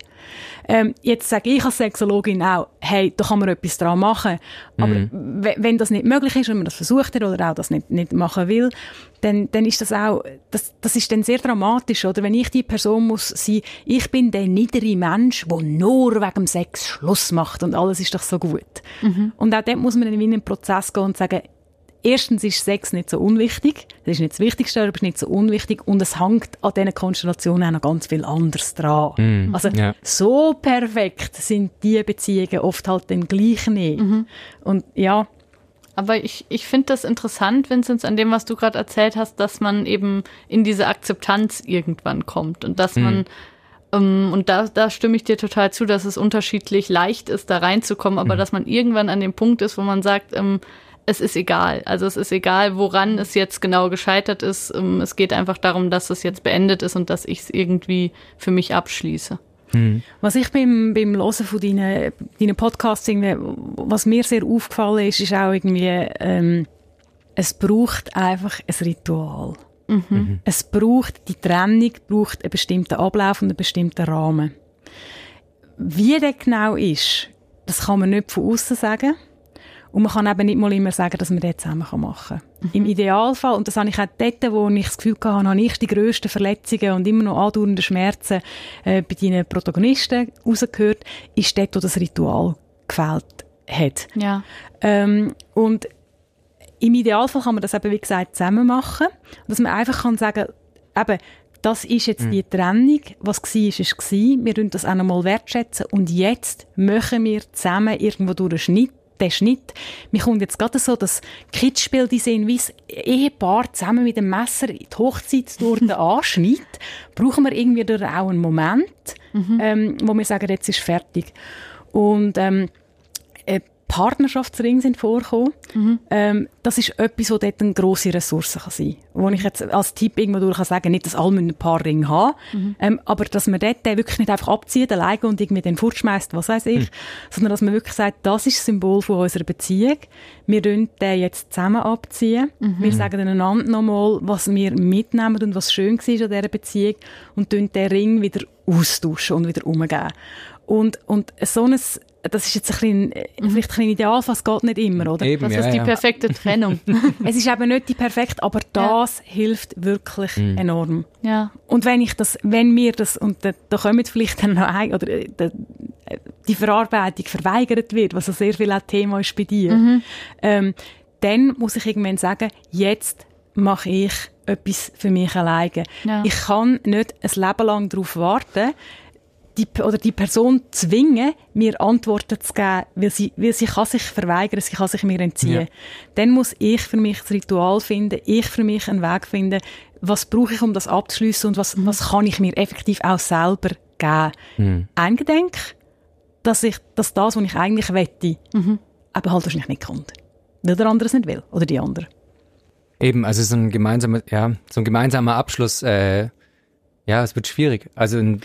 [SPEAKER 2] Ähm, jetzt sage ich als Sexologin auch, hey, da kann man etwas dran machen. Aber mhm. wenn das nicht möglich ist, wenn man das versucht hat oder auch das nicht, nicht machen will, dann, dann ist das auch, das, das ist dann sehr dramatisch, oder? Wenn ich die Person muss sein, ich bin der niedere Mensch, der nur wegen dem Sex Schluss macht und alles ist doch so gut. Mhm. Und auch dort muss man in einen Prozess gehen und sagen, Erstens ist Sex nicht so unwichtig. Das ist nicht das Wichtigste, aber es ist nicht so unwichtig. Und es hängt an diesen Konstellationen auch noch ganz viel anderes dran. Mm, also, yeah. so perfekt sind die Beziehungen oft halt dann gleich nicht. Mhm. Und ja.
[SPEAKER 4] Aber ich, ich finde das interessant, Vinzenz, an dem, was du gerade erzählt hast, dass man eben in diese Akzeptanz irgendwann kommt und dass mm. man um, und da, da stimme ich dir total zu, dass es unterschiedlich leicht ist, da reinzukommen, aber mhm. dass man irgendwann an dem Punkt ist, wo man sagt, ähm, es ist egal. Also es ist egal, woran es jetzt genau gescheitert ist. Ähm, es geht einfach darum, dass es jetzt beendet ist und dass ich es irgendwie für mich abschließe.
[SPEAKER 2] Mhm. Was ich beim, beim Hören von deinen, deinen Podcasts, was mir sehr aufgefallen ist, ist auch irgendwie, ähm, es braucht einfach ein Ritual. Mhm. mhm. Es braucht, die Trennung braucht einen bestimmten Ablauf und einen bestimmten Rahmen. Wie der genau ist, das kann man nicht von außen sagen. Und man kann eben nicht mal immer sagen, dass man das zusammen machen kann. Mhm. Im Idealfall, und das habe ich auch dort, wo ich das Gefühl hatte, habe ich die grössten Verletzungen und immer noch andauernde Schmerzen äh, bei deinen Protagonisten rausgehört, ist dort, wo das Ritual gefällt hat.
[SPEAKER 4] Ja.
[SPEAKER 2] Ähm, und im Idealfall kann man das eben, wie gesagt, zusammen machen. Dass man einfach kann sagen, eben, das ist jetzt mhm. die Trennung. Was war, ist, ist gewesen. Wir wertschätzen das auch nochmal wertschätzen. Und jetzt machen wir zusammen irgendwo durch einen Schnitt der Schnitt. Mir kommt jetzt gerade so das Kitschbild in Sinn, wie das Ehepaar zusammen mit dem Messer in die Hochzeitstorte anschneidet. Brauchen wir irgendwie auch einen Moment, mhm. ähm, wo wir sagen, jetzt ist fertig. Und ähm, äh, Partnerschaftsringe sind vorgekommen. Mhm. Ähm, das ist etwas, was dort eine grosse Ressource kann sein kann. Wo ich jetzt als Tipp irgendwo durch kann sagen, nicht, dass alle ein paar Ringe haben, mhm. ähm, aber dass man dort wirklich nicht einfach abzieht, alleine und irgendwie den fortschmeißt, was weiß ich, mhm. sondern dass man wirklich sagt, das ist das Symbol von unserer Beziehung. Wir den jetzt zusammen abziehen. Mhm. Wir sagen einander nochmal, was wir mitnehmen und was schön war an dieser Beziehung und den Ring wieder austauschen und wieder umgeben. Und, und so ein das ist jetzt ein bisschen, mhm. vielleicht ein bisschen ideal, was geht nicht immer, oder?
[SPEAKER 4] Eben, das ja, ist die ja. perfekte Trennung.
[SPEAKER 2] es ist eben nicht die perfekte, aber das ja. hilft wirklich mhm. enorm. Ja. Und wenn ich das, wenn mir das, und da, da kommen vielleicht dann noch ein, oder äh, da, die Verarbeitung verweigert wird, was so sehr viel auch Thema ist bei dir, mhm. ähm, dann muss ich irgendwann sagen, jetzt mache ich etwas für mich alleine. Ja. Ich kann nicht ein Leben lang darauf warten, die, oder die Person zwingen, mir Antworten zu geben, weil sie, weil sie kann sich verweigern, sie kann sich mir entziehen. Ja. Dann muss ich für mich das Ritual finden, ich für mich einen Weg finden, was brauche ich, um das abzuschließen und was, mhm. was kann ich mir effektiv auch selber geben. Mhm. Eingedenk, dass ich, dass das, was ich eigentlich wette, mhm. eben halt wahrscheinlich nicht kommt. Weil der andere es nicht will, oder die andere.
[SPEAKER 3] Eben, also so ein gemeinsamer, ja, so ein gemeinsamer Abschluss, äh, ja, es wird schwierig. Also ein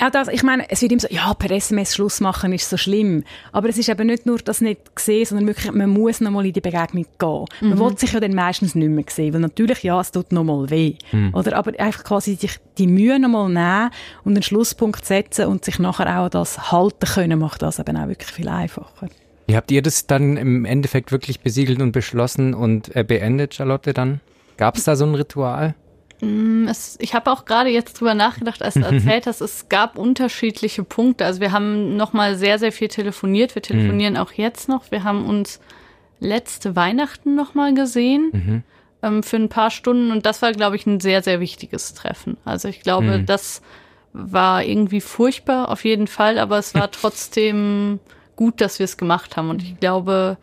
[SPEAKER 2] ja, das, ich meine, es wird immer so, ja, per SMS Schluss machen ist so schlimm. Aber es ist eben nicht nur das nicht gesehen, sondern wirklich, man muss nochmal in die Begegnung gehen. Mhm. Man will sich ja dann meistens nicht mehr sehen, weil natürlich, ja, es tut nochmal weh. Mhm. Oder, aber einfach quasi sich die Mühe nochmal nehmen und einen Schlusspunkt setzen und sich nachher auch das halten können, macht das eben auch wirklich viel einfacher.
[SPEAKER 3] Wie habt ihr das dann im Endeffekt wirklich besiegelt und beschlossen und äh, beendet, Charlotte, dann? Gab es da so ein Ritual?
[SPEAKER 4] Mm, es, ich habe auch gerade jetzt drüber nachgedacht, als du erzählt hast, es gab unterschiedliche Punkte. Also wir haben nochmal sehr, sehr viel telefoniert. Wir telefonieren mhm. auch jetzt noch. Wir haben uns letzte Weihnachten nochmal gesehen mhm. ähm, für ein paar Stunden und das war, glaube ich, ein sehr, sehr wichtiges Treffen. Also ich glaube, mhm. das war irgendwie furchtbar auf jeden Fall, aber es war trotzdem gut, dass wir es gemacht haben. Und ich glaube,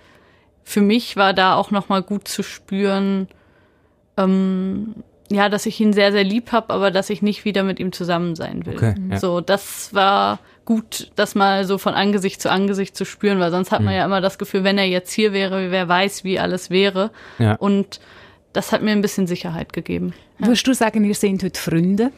[SPEAKER 4] für mich war da auch nochmal gut zu spüren, ähm, ja, dass ich ihn sehr, sehr lieb habe, aber dass ich nicht wieder mit ihm zusammen sein will. Okay, ja. So, das war gut, das mal so von Angesicht zu Angesicht zu spüren, weil sonst hat man mhm. ja immer das Gefühl, wenn er jetzt hier wäre, wer weiß, wie alles wäre. Ja. Und das hat mir ein bisschen Sicherheit gegeben.
[SPEAKER 2] Ja. Würdest du sagen, wir sind heute Freunde?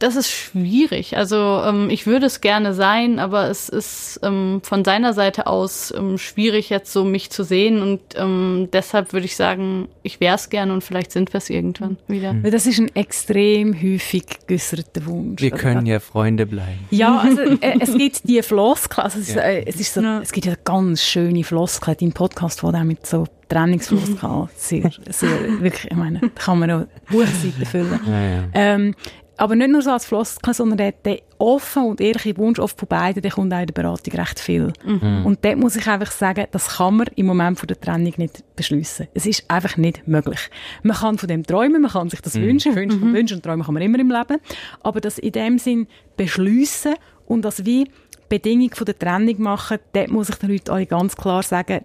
[SPEAKER 4] Das ist schwierig. Also ähm, ich würde es gerne sein, aber es ist ähm, von seiner Seite aus ähm, schwierig, jetzt so mich zu sehen. Und ähm, deshalb würde ich sagen, ich wäre es gerne und vielleicht sind wir es irgendwann wieder.
[SPEAKER 2] Mhm. Das ist ein extrem häufig geäusserter Wunsch.
[SPEAKER 3] Wir können ja Freunde bleiben.
[SPEAKER 2] Ja, also äh, es gibt die Floskel, also es, ja. äh, es, ist so, ja. es gibt ja ganz schöne Floskel, dein Podcast, wo der mit so Trainingsfloskel sehr, sehr, wirklich, ich meine, da kann man auch Buchseiten füllen. Ja, ähm, aber nicht nur so als Floskel, sondern der, der offen und ehrliche Wunsch oft von beiden, der kommt auch in der Beratung recht viel. Mhm. Und dort muss ich einfach sagen, das kann man im Moment von der Trennung nicht beschließen. Es ist einfach nicht möglich. Man kann von dem träumen, man kann sich das mhm. wünschen, wünschen, mhm. wünschen und träumen kann man immer im Leben. Aber das in dem Sinn beschließen und das wie Bedingung von der Trennung machen, dort muss ich den Leuten euch ganz klar sagen,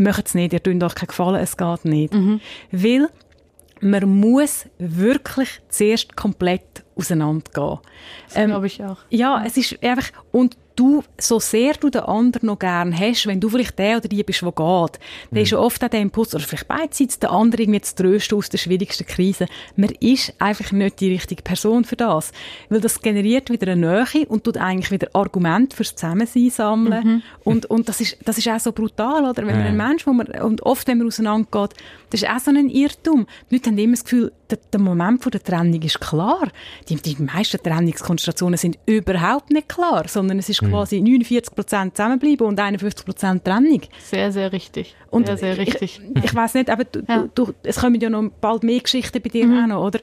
[SPEAKER 2] macht es nicht, ihr tut euch keinen Gefallen, es geht nicht. Mhm. Weil man muss wirklich zuerst komplett auseinandergehen.
[SPEAKER 4] Das ähm, glaube ich auch.
[SPEAKER 2] Ja, es ist einfach, und du, so sehr du den anderen noch gern hast, wenn du vielleicht der oder die bist, der geht, mhm. dann ist oft auch der Impuls, oder vielleicht beidseits, der andere irgendwie zu trösten aus der schwierigsten Krise. Man ist einfach nicht die richtige Person für das. Weil das generiert wieder eine Nähe und tut eigentlich wieder Argument fürs Zusammensein sammeln. Mhm. Und, und das ist, das ist auch so brutal, oder? Wenn man einen Mensch, wo man, und oft, wenn man auseinandergeht, das ist auch so ein Irrtum. Die Leute haben immer das Gefühl, der, der Moment der Trennung ist klar. Die, die meisten Trennungskonstellationen sind überhaupt nicht klar, sondern es ist mhm. quasi 49 Prozent zusammenbleiben und 51 Prozent Trennung.
[SPEAKER 4] Sehr, sehr richtig.
[SPEAKER 2] Und
[SPEAKER 4] sehr,
[SPEAKER 2] sehr richtig. Ich, ich weiß nicht, aber du, ja. du, es kommen ja noch bald mehr Geschichten bei dir mhm. auch noch, oder?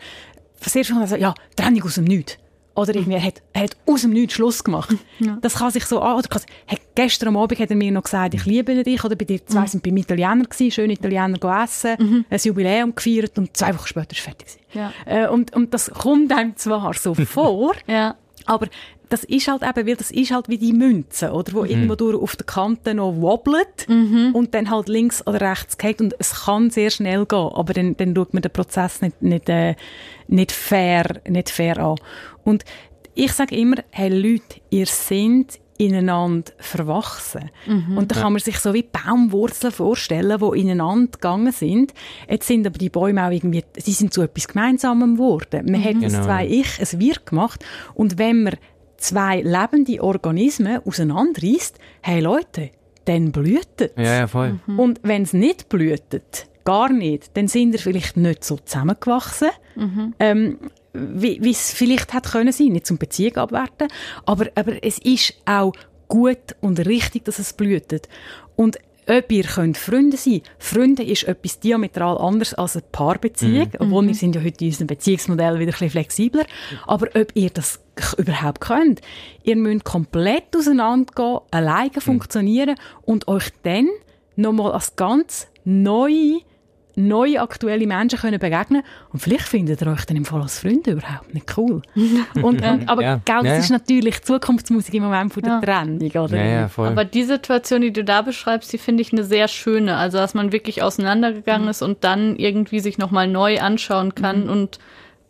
[SPEAKER 2] Sehr schon also, ja, Trennung aus dem Nichts. Oder irgendwie, er hat, er hat aus dem Nichts Schluss gemacht. Ja. Das kann sich so an, oder kann, hey, gestern am Abend hat er mir noch gesagt, ich liebe dich, oder bei dir zwei mhm. sind beim Italiener gewesen, schön Italiener essen, mhm. ein Jubiläum gefeiert und zwei Wochen später ist fertig Ja. Äh, und, und das kommt einem zwar so vor, ja. aber das ist halt eben, weil das ist halt wie die Münze, oder, wo mhm. irgendwo durch auf der Kante noch wobbelt mhm. und dann halt links oder rechts geht und es kann sehr schnell gehen, aber dann, dann schaut man den Prozess nicht, nicht, äh, nicht fair, nicht fair an. Und ich sage immer, hey Leute, ihr seid ineinander verwachsen. Mhm. Und da kann man sich so wie Baumwurzeln vorstellen, die ineinander gegangen sind. Jetzt sind aber die Bäume auch irgendwie, sie sind zu etwas Gemeinsamem geworden. Man mhm. hat genau. das zwei Ich, es wird gemacht. Und wenn man zwei lebende Organismen auseinanderreißt, hey Leute, dann blühtet
[SPEAKER 3] Ja, ja, voll.
[SPEAKER 2] Mhm. Und wenn es nicht blühtet, gar nicht, dann sind ihr vielleicht nicht so zusammengewachsen. Mhm. Ähm, wie, wie es vielleicht hätte können sein, nicht zum Beziehung abwerten, aber, aber es ist auch gut und richtig, dass es blühtet. Und ob ihr könnt Freunde sein. Freunde ist etwas diametral anderes als eine Paarbeziehung, mhm. obwohl wir sind ja heute in unserem Beziehungsmodell wieder ein bisschen flexibler. Aber ob ihr das überhaupt könnt, ihr müsst komplett auseinandergehen, alleine funktionieren und euch dann nochmal als ganz neue neue aktuelle Menschen können begegnen und vielleicht findet ihr euch dann im Fall als Freunde überhaupt nicht cool. Und, und aber ja. Gell, das ja, ist natürlich Zukunftsmusik im Moment von der ja. Trennung. Oder?
[SPEAKER 4] Ja, aber die Situation, die du da beschreibst, die finde ich eine sehr schöne. Also dass man wirklich auseinandergegangen mhm. ist und dann irgendwie sich nochmal neu anschauen kann mhm. und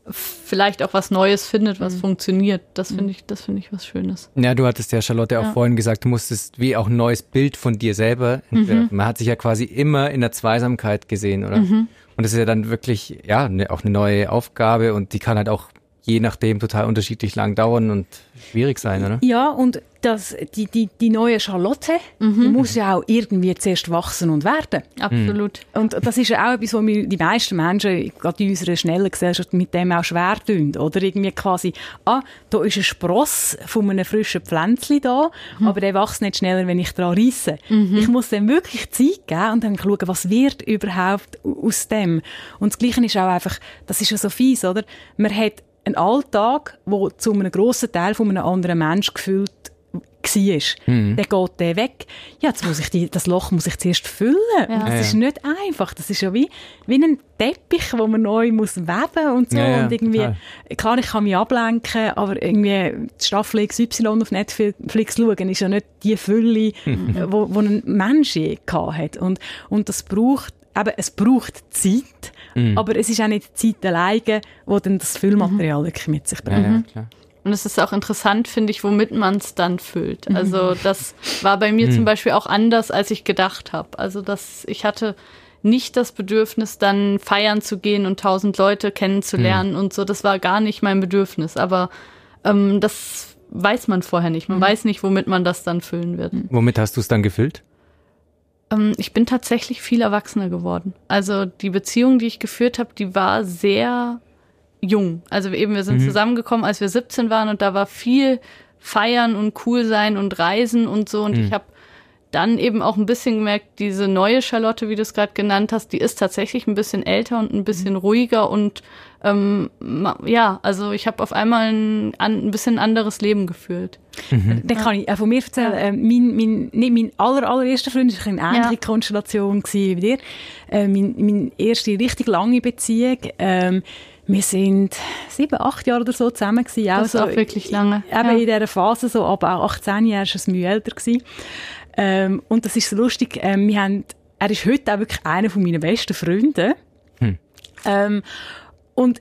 [SPEAKER 4] vielleicht auch was Neues findet, was mhm. funktioniert. Das finde mhm. ich, das finde ich was Schönes.
[SPEAKER 3] Ja, du hattest ja Charlotte auch ja. vorhin gesagt, du musstest wie auch ein neues Bild von dir selber Mhm. Man hat sich ja quasi immer in der Zweisamkeit gesehen, oder? Mhm. Und das ist ja dann wirklich, ja, ne, auch eine neue Aufgabe und die kann halt auch je nachdem total unterschiedlich lang dauern und schwierig sein, oder?
[SPEAKER 2] Ja, und das, die, die, die neue Charlotte mhm. muss ja auch irgendwie zuerst wachsen und werden.
[SPEAKER 4] Absolut.
[SPEAKER 2] Mhm. Und das ist ja auch etwas, wo mir die meisten Menschen, gerade in unserer schnellen Gesellschaft, mit dem auch schwer tun. Oder irgendwie quasi, ah, da ist ein Spross von einem frischen Pflänzchen da, mhm. aber der wächst nicht schneller, wenn ich daran reisse. Mhm. Ich muss dem wirklich Zeit geben und dann schauen, was wird überhaupt aus dem. Und das Gleiche ist auch einfach, das ist ja so fies, oder? Man hat einen Alltag, der zu einem grossen Teil von einem anderen Menschen gefüllt war. Mhm. Dann geht der weg. Ja, jetzt muss ich die, das Loch muss ich zuerst füllen. Ja. Das ja, ist nicht einfach. Das ist ja wie, wie ein Teppich, wo man neu muss weben und so. Ja, und irgendwie, total. klar, ich kann mich ablenken, aber irgendwie die Staffel XY auf Netflix schauen, ist ja nicht die Fülle, wo, wo ein Mensch je hat. Und, und das braucht eben, es braucht Zeit, mm. aber es ist auch nicht die Zeit alleine, wo dann das Füllmaterial mhm. wirklich mit sich bringt. Ja, ja,
[SPEAKER 4] und es ist auch interessant, finde ich, womit man es dann füllt. Mhm. Also das war bei mir mhm. zum Beispiel auch anders, als ich gedacht habe. Also dass ich hatte nicht das Bedürfnis, dann feiern zu gehen und tausend Leute kennenzulernen mhm. und so. Das war gar nicht mein Bedürfnis. Aber ähm, das weiß man vorher nicht. Man mhm. weiß nicht, womit man das dann füllen wird.
[SPEAKER 3] Womit hast du es dann gefüllt?
[SPEAKER 4] Ähm, ich bin tatsächlich viel erwachsener geworden. Also die Beziehung, die ich geführt habe, die war sehr jung. Also eben, wir sind mhm. zusammengekommen, als wir 17 waren und da war viel feiern und cool sein und reisen und so. Und mhm. ich habe dann eben auch ein bisschen gemerkt, diese neue Charlotte, wie du es gerade genannt hast, die ist tatsächlich ein bisschen älter und ein bisschen mhm. ruhiger und ähm, ja, also ich habe auf einmal ein, ein bisschen anderes Leben gefühlt.
[SPEAKER 2] Mhm. Dann kann ich auch von mir erzählen, ja. äh, mein, mein, nicht mein aller, allererster Freund war eine ähnliche ja. Konstellation wie dir. Äh, mein, meine erste richtig lange Beziehung, ähm, wir sind sieben, acht Jahre oder so zusammen gewesen.
[SPEAKER 4] Das
[SPEAKER 2] auch
[SPEAKER 4] so, wirklich lange.
[SPEAKER 2] Eben ja. in dieser Phase, so ab 18 Jahren, war er Mühe älter gewesen. Ähm, und das ist so lustig, ähm, wir haben, er ist heute auch wirklich einer von meinen besten Freunde. Hm. Ähm, und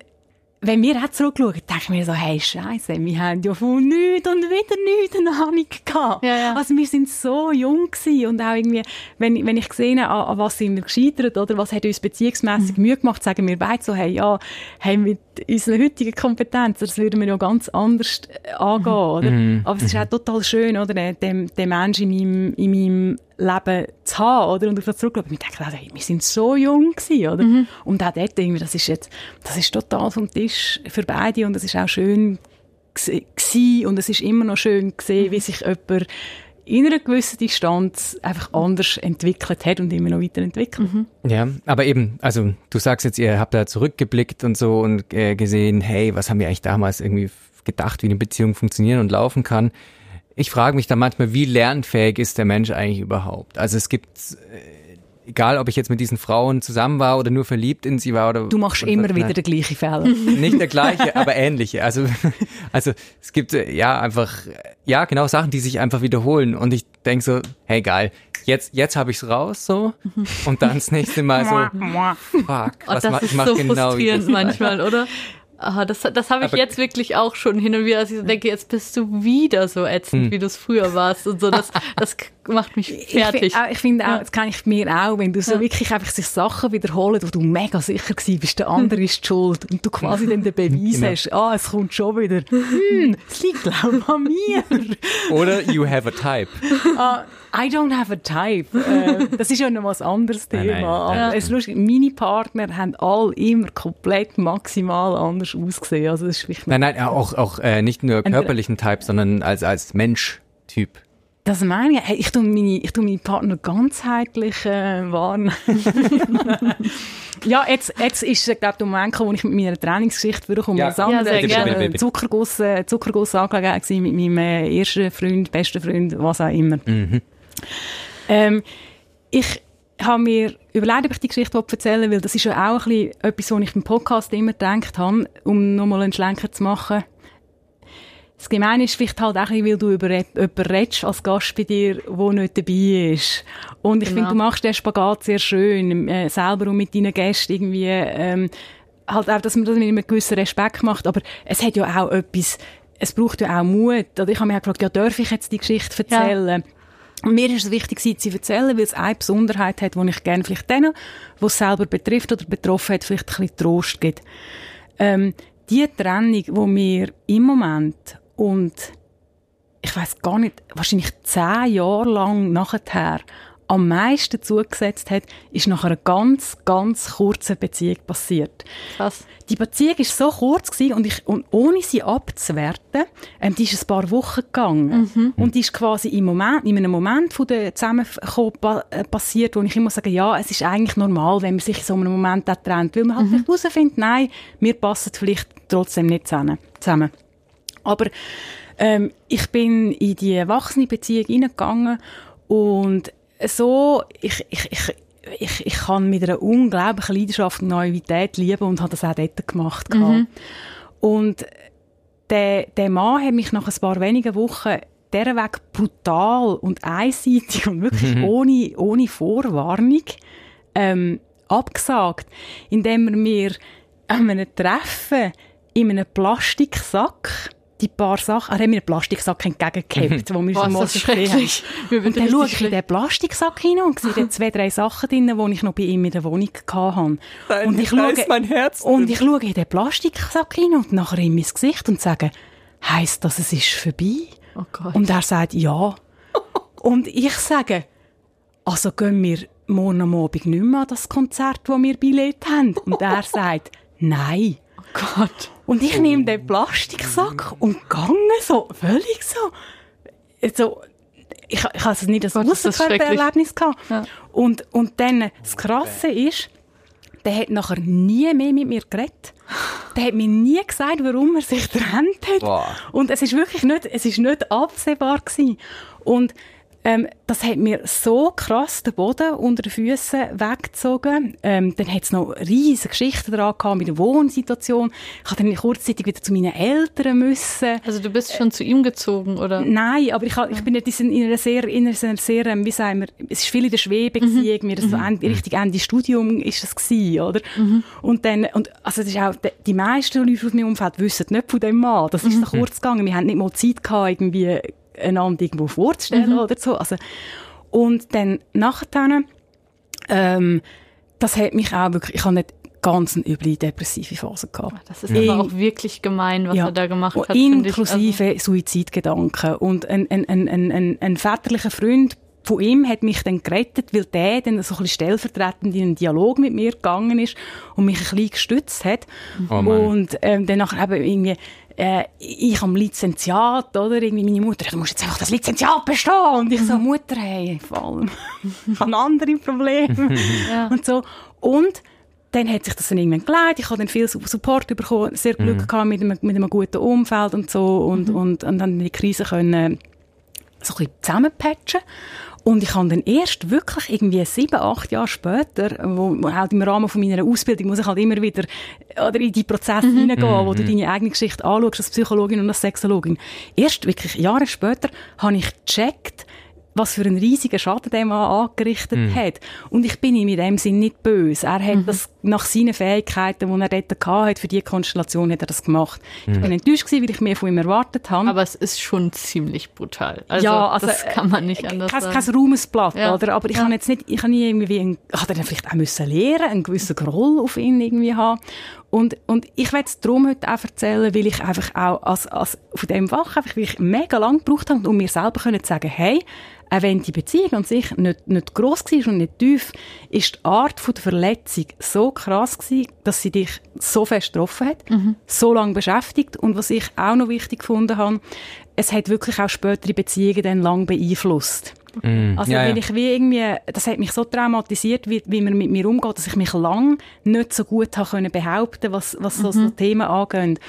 [SPEAKER 2] wenn wir auch zurückschauen, denken wir so, hey, Scheiße, wir haben ja von nichts und wieder nichts eine Ahnung gehabt. Ja, ja. Also wir sind so jung gewesen und auch irgendwie, wenn, wenn ich gesehen habe, an, an was sind wir gescheitert oder was hat uns beziehungsmässig mhm. Mühe gemacht, sagen wir beide so, hey, ja, hey, mit unseren heutigen Kompetenzen, das würden wir ja ganz anders äh, angehen, mhm. oder? Mhm. Aber es ist mhm. auch total schön, oder, den, den Menschen in meinem, in meinem Leben zu haben, oder? Und auf das zurückschauen. Ich denke, also, wir sind so jung gewesen, oder? Mhm. Und auch dort irgendwie, das ist jetzt, das ist total vom Tisch für beide und es ist auch schön gewesen und es ist immer noch schön gesehen, wie sich jemand in einer gewissen Distanz einfach anders entwickelt hat und immer noch weiterentwickelt. Mhm.
[SPEAKER 3] Ja, aber eben, also du sagst jetzt, ihr habt da zurückgeblickt und so und äh, gesehen, hey, was haben wir eigentlich damals irgendwie gedacht, wie eine Beziehung funktionieren und laufen kann. Ich frage mich da manchmal, wie lernfähig ist der Mensch eigentlich überhaupt? Also es gibt, äh, egal ob ich jetzt mit diesen Frauen zusammen war oder nur verliebt in sie war oder.
[SPEAKER 2] Du machst immer wieder den gleichen Fehler.
[SPEAKER 3] Nicht der gleiche, aber ähnliche. Also, also es gibt äh, ja einfach, ja genau Sachen, die sich einfach wiederholen. Und ich denk so, hey geil, jetzt, jetzt habe ich's raus so und dann das nächste Mal so, fuck,
[SPEAKER 4] oh, was mach, ich mach so genau frustrierend manchmal, oder? Aha, das, das habe ich Aber jetzt wirklich auch schon hin und wieder, dass ich so denke, jetzt bist du wieder so ätzend, hm. wie du es früher warst und so. Das, das macht mich fertig.
[SPEAKER 2] Ich, ich finde auch, das kenne ich mir auch, wenn du so ja. wirklich einfach sich Sachen wiederholen, wo du mega sicher gewesen bist, der andere ist die schuld und du quasi dann den Beweis genau. hast, ah, es kommt schon wieder, hm, es liegt glaube an mir.
[SPEAKER 3] Oder you have a type.
[SPEAKER 2] Uh, I don't have a type. Uh, das ist ja noch ein anderes Thema. Nein, nein, nein. Es ist lustig, meine Partner haben alle immer komplett maximal anders ausgesehen. Also das ist
[SPEAKER 3] nein, nein, auch, auch äh, nicht nur körperlichen Type, sondern als, als Mensch-Typ.
[SPEAKER 2] Das meine ich. Hey, ich tue meine, ich tue meine Partner ganzheitlich äh, warnen. ja, jetzt, jetzt ist, glaube ich, der Moment wo ich mit meiner Trainingsgeschichte wiederkomme. Ja, das andere ja, war äh, Zuckerguss, äh, Zuckerguss angelegenheit mit meinem äh, ersten Freund, besten Freund, was auch immer. Mhm. Ähm, ich habe mir überlegt, ob ich die Geschichte erzählen will, weil das ist ja auch ein bisschen etwas, was ich im Podcast immer gedacht habe, um nochmal einen Schlenker zu machen das Gemeine ist vielleicht halt auch, weil du über jemanden redest als Gast bei dir, der nicht dabei ist. Und ich genau. finde, du machst den Spagat sehr schön, äh, selber und mit deinen Gästen irgendwie, ähm, halt auch, dass man das mit einem gewissen Respekt macht. Aber es hat ja auch etwas, es braucht ja auch Mut. Oder ich habe mich auch gefragt, ja, darf ich jetzt die Geschichte erzählen? Ja. Und mir ist es wichtig, sie zu erzählen, weil es eine Besonderheit hat, die ich gerne vielleicht denen, die es selber betrifft oder betroffen hat, vielleicht ein bisschen Trost gibt. Ähm, die Trennung, die wir im Moment und ich weiß gar nicht, wahrscheinlich zehn Jahre lang nachher am meisten zugesetzt hat, ist nach einer ganz, ganz kurzen Beziehung passiert.
[SPEAKER 4] Krass.
[SPEAKER 2] Die Beziehung ist so kurz gewesen und, ich, und ohne sie abzuwerten, ähm, die ist ein paar Wochen gegangen. Mhm. Und die ist quasi im Moment, in einem Moment von der Zusammenkunft pa äh, passiert, wo ich immer sage, ja, es ist eigentlich normal, wenn man sich in so einem Moment auch trennt, weil man halt mhm. herausfindet, nein, wir passen vielleicht trotzdem nicht zusammen. Aber ähm, ich bin in die erwachsene Beziehung hineingegangen und so, ich, ich, ich, ich, ich kann mit einer unglaublichen Leidenschaft und Naivität lieben und habe das auch dort gemacht. Mhm. Und der, der Mann hat mich nach ein paar wenigen Wochen dieser Weg brutal und einseitig und wirklich mhm. ohne, ohne Vorwarnung ähm, abgesagt, indem er mir an einem Treffen in einem Plastiksack die paar Sachen, er hat mir einen Plastiksack entgegengehabt, wo wir schon mal gesehen haben. Und dann schaue ich in den Plastiksack hinein und sehe zwei, drei Sachen drin, die ich noch bei ihm in der Wohnung hatte.
[SPEAKER 3] Nein, und ich schaue, mein Herz
[SPEAKER 2] und ich schaue in den Plastiksack hinein und nachher in mein Gesicht und sage, heisst das, es ist vorbei? Oh. Und er sagt, ja. und ich sage, also gehen wir morgen am Abend nicht mehr an das Konzert, wo wir Billett haben. Und er sagt, nein.
[SPEAKER 4] Oh Gott.
[SPEAKER 2] Und ich nehme den Plastiksack und gange so, völlig so, so ich, ich habe also nicht das Ausserkörpererlebnis gehabt. Ja. Und, und dann, das Krasse ist, der hat nachher nie mehr mit mir geredet. Der hat mir nie gesagt, warum er sich getrennt hat. Wow. Und es ist wirklich nicht, es ist nicht absehbar gewesen. Und ähm, das hat mir so krass den Boden unter den Füßen weggezogen. Ähm, dann hat es noch riesige Geschichten dran gehabt mit der Wohnsituation. Ich habe dann kurzzeitig wieder zu meinen Eltern müssen.
[SPEAKER 4] Also du bist schon äh, zu ihm gezogen, oder?
[SPEAKER 2] Nein, aber ich, ich bin in einer sehr, in einer sehr, ähm, wie sagen wir, es ist viel in der Schwebe mhm. gewesen, mir das so Ende, richtig Ende Studium ist das gewesen, oder? Mhm. Und dann, und, also das ist auch, die meisten Leute aus meinem Umfeld wissen nicht von dem Mann. Das ist mhm. so kurz gegangen. Wir haben nicht mal Zeit gehabt, irgendwie einander irgendwo vorzustellen mhm. oder so. Also, und dann nachher, ähm, das hat mich auch wirklich, ich habe nicht ganz eine üble depressive Phase gehabt.
[SPEAKER 4] Das ist mhm. aber auch wirklich gemein, was ja. er da gemacht hat.
[SPEAKER 2] Inklusive also. Suizidgedanken. Und ein, ein, ein, ein, ein väterlicher Freund von ihm hat mich dann gerettet, weil der dann so ein bisschen stellvertretend in einen Dialog mit mir gegangen ist und mich ein bisschen gestützt hat. Oh und ähm, dann nachher eben irgendwie äh, ich am Lizenziat, oder? Irgendwie meine Mutter, du musst jetzt einfach das Lizenziat bestehen. Und ich so, Mutter, hey, vor allem, ich habe andere Probleme. ja. Und so. Und dann hat sich das dann irgendwann geleitet. Ich habe dann viel Support bekommen, sehr Glück mhm. gehabt mit einem, mit einem guten Umfeld und so. Und, mhm. und, und dann die Krise können so ein bisschen zusammenpatchen. Und ich habe dann erst wirklich irgendwie sieben, acht Jahre später, wo, wo halt im Rahmen von meiner Ausbildung muss ich halt immer wieder oder in die Prozesse mhm. hineingehen, wo du mhm. deine eigene Geschichte anschaust als Psychologin und als Sexologin. Erst wirklich Jahre später habe ich gecheckt, was für einen riesigen Schaden der Mann angerichtet mhm. hat. Und ich bin ihm in dem Sinn nicht böse. Er hat mhm. das nach seinen Fähigkeiten, die er dort hatte, für die Konstellation hat er das gemacht. Mhm. Ich bin enttäuscht gewesen, weil ich mehr von ihm erwartet habe.
[SPEAKER 4] Aber es ist schon ziemlich brutal. Also, ja, also das kann man nicht anders
[SPEAKER 2] kein,
[SPEAKER 4] sagen.
[SPEAKER 2] Kein Ruhmesblatt, ja. oder? Aber ich ja. habe jetzt nicht, ich habe nie irgendwie, einen, hat er vielleicht auch müssen lernen, einen gewissen Groll auf ihn irgendwie haben. Und, und ich werde es darum heute auch erzählen, weil ich einfach auch als, als von dem Fach einfach wirklich mega lang gebraucht habe, um mir selber können zu sagen, hey, auch wenn die Beziehung an sich nicht, nicht gross war und nicht tief, ist die Art von der Verletzung so krass gewesen, dass sie dich so fest getroffen hat, mhm. so lange beschäftigt und was ich auch noch wichtig gefunden habe, es hat wirklich auch spätere Beziehungen dann lang beeinflusst. Mm. Also ja, wenn ja. ich wie irgendwie, das hat mich so traumatisiert, wie, wie man mit mir umgeht, dass ich mich lang nicht so gut habe können behaupten, was, was so, mhm. so Themen angeht.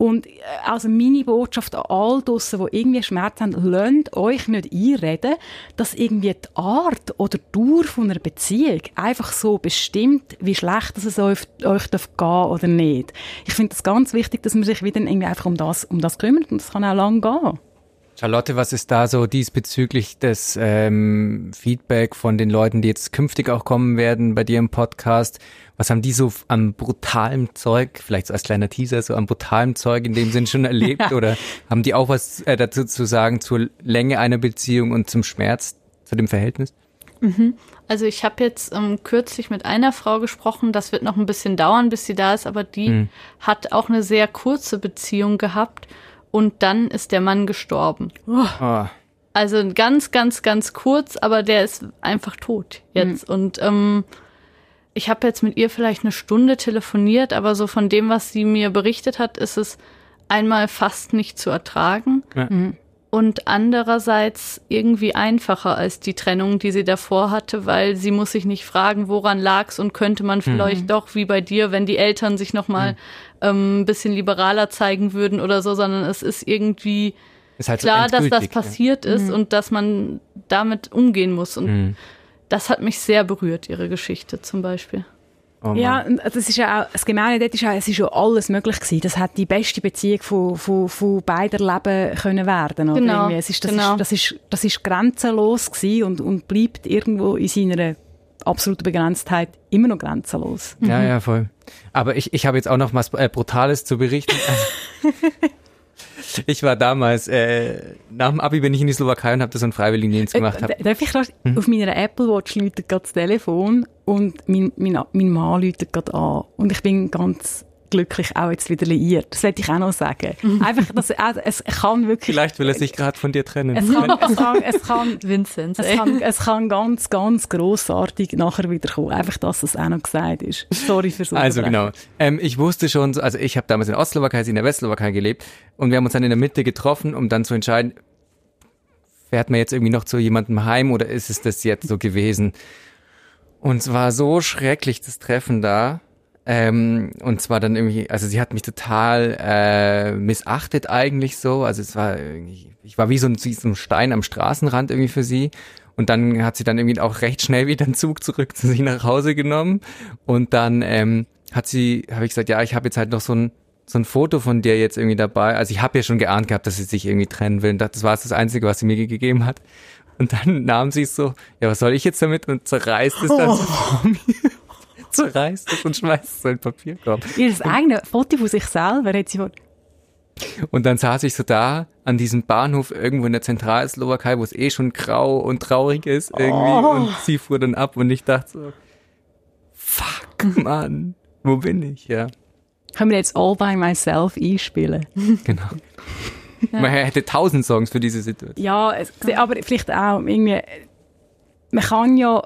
[SPEAKER 2] Und äh, also meine Botschaft an all draussen, die irgendwie Schmerz haben, lasst euch nicht einreden, dass irgendwie die Art oder die Dauer von einer Beziehung einfach so bestimmt, wie schlecht es euch, euch darf gehen oder nicht. Ich finde es ganz wichtig, dass man sich wieder irgendwie einfach um das, um das kümmert und das kann auch lang gehen.
[SPEAKER 3] Charlotte, was ist da so diesbezüglich des ähm, Feedback von den Leuten, die jetzt künftig auch kommen werden bei dir im Podcast? Was haben die so an brutalem Zeug, vielleicht so als kleiner Teaser, so an brutalem Zeug in dem Sinn schon erlebt? oder haben die auch was äh, dazu zu sagen zur Länge einer Beziehung und zum Schmerz, zu dem Verhältnis?
[SPEAKER 4] Mhm. Also ich habe jetzt ähm, kürzlich mit einer Frau gesprochen, das wird noch ein bisschen dauern, bis sie da ist, aber die mhm. hat auch eine sehr kurze Beziehung gehabt und dann ist der Mann gestorben. Oh. Also ganz, ganz, ganz kurz, aber der ist einfach tot jetzt. Mhm. Und ähm, ich habe jetzt mit ihr vielleicht eine Stunde telefoniert, aber so von dem, was sie mir berichtet hat, ist es einmal fast nicht zu ertragen. Ja. Mhm und andererseits irgendwie einfacher als die Trennung, die sie davor hatte, weil sie muss sich nicht fragen, woran lag's und könnte man vielleicht mhm. doch wie bei dir, wenn die Eltern sich noch mal mhm. Ähm, ein bisschen liberaler zeigen würden oder so, sondern es ist irgendwie ist halt klar, so dass das passiert ja. ist mhm. und dass man damit umgehen muss und mhm. das hat mich sehr berührt, ihre Geschichte zum Beispiel.
[SPEAKER 2] Oh ja, das ist ja auch, das Gemeine dort ist ja, es ist ja alles möglich gewesen. Das hat die beste Beziehung von, von, von beider Leben können werden. Oder genau. Es ist, das, genau. ist, das, ist, das ist grenzenlos gewesen und, und bleibt irgendwo in seiner absoluten Begrenztheit immer noch grenzenlos.
[SPEAKER 3] Ja, mhm. ja, voll. Aber ich, ich habe jetzt auch noch was äh, Brutales zu berichten. Ich war damals, äh, nach dem Abi bin ich in die Slowakei und habe da so einen Freiwilligendienst gemacht. Hab.
[SPEAKER 2] Darf ich rasch, hm? auf meiner Apple Watch läutet gerade das Telefon und mein, mein, mein Mann läutet gerade an. Und ich bin ganz glücklich auch jetzt wieder liiert. Das wollte ich auch noch sagen. Mhm. Einfach, dass, also, es kann wirklich...
[SPEAKER 3] Vielleicht will er sich gerade von dir trennen.
[SPEAKER 2] Es kann, es kann, es kann, Vincent, es kann, es kann ganz, ganz grossartig nachher wieder kommen. Einfach, dass es auch noch gesagt ist. Sorry fürs
[SPEAKER 3] Also genau. Ähm, ich wusste schon, also ich habe damals in der Ostslowakei, sie in der Westslowakei gelebt und wir haben uns dann in der Mitte getroffen, um dann zu entscheiden, fährt man jetzt irgendwie noch zu jemandem heim oder ist es das jetzt so gewesen? Und es war so schrecklich, das Treffen da ähm, und zwar dann irgendwie, also sie hat mich total äh, missachtet eigentlich so. Also es war, ich war wie so ein, wie so ein Stein am Straßenrand irgendwie für sie. Und dann hat sie dann irgendwie auch recht schnell wieder einen Zug zurück zu sich nach Hause genommen. Und dann ähm, hat sie, habe ich gesagt, ja, ich habe jetzt halt noch so ein so ein Foto von dir jetzt irgendwie dabei. Also ich habe ja schon geahnt gehabt, dass sie sich irgendwie trennen will. Und das war das Einzige, was sie mir gegeben hat. Und dann nahm sie es so, ja, was soll ich jetzt damit? Und zerreißt es dann oh. so vor mir zerreißt es und schmeißt es in den Papierkorb.
[SPEAKER 2] Ihr eigene Foto von sich selber hat sie
[SPEAKER 3] von und dann saß ich so da an diesem Bahnhof irgendwo in der Zentralslowakei, wo es eh schon grau und traurig ist irgendwie oh. und sie fuhr dann ab und ich dachte so, fuck, Mann, wo bin ich, ja.
[SPEAKER 2] Können wir jetzt All By Myself einspielen?
[SPEAKER 3] Genau. Ja. Man hätte tausend Songs für diese Situation.
[SPEAKER 2] Ja, aber vielleicht auch irgendwie, man kann ja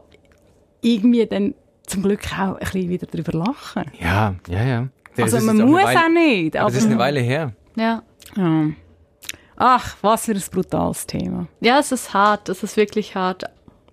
[SPEAKER 2] irgendwie dann zum Glück auch ein bisschen wieder darüber lachen.
[SPEAKER 3] Ja, ja, ja.
[SPEAKER 2] Das also man muss auch, auch nicht.
[SPEAKER 3] Aber das ist eine Weile her.
[SPEAKER 4] Ja. ja.
[SPEAKER 2] Ach, was für ein brutales Thema.
[SPEAKER 4] Ja, es ist hart. Es ist wirklich hart.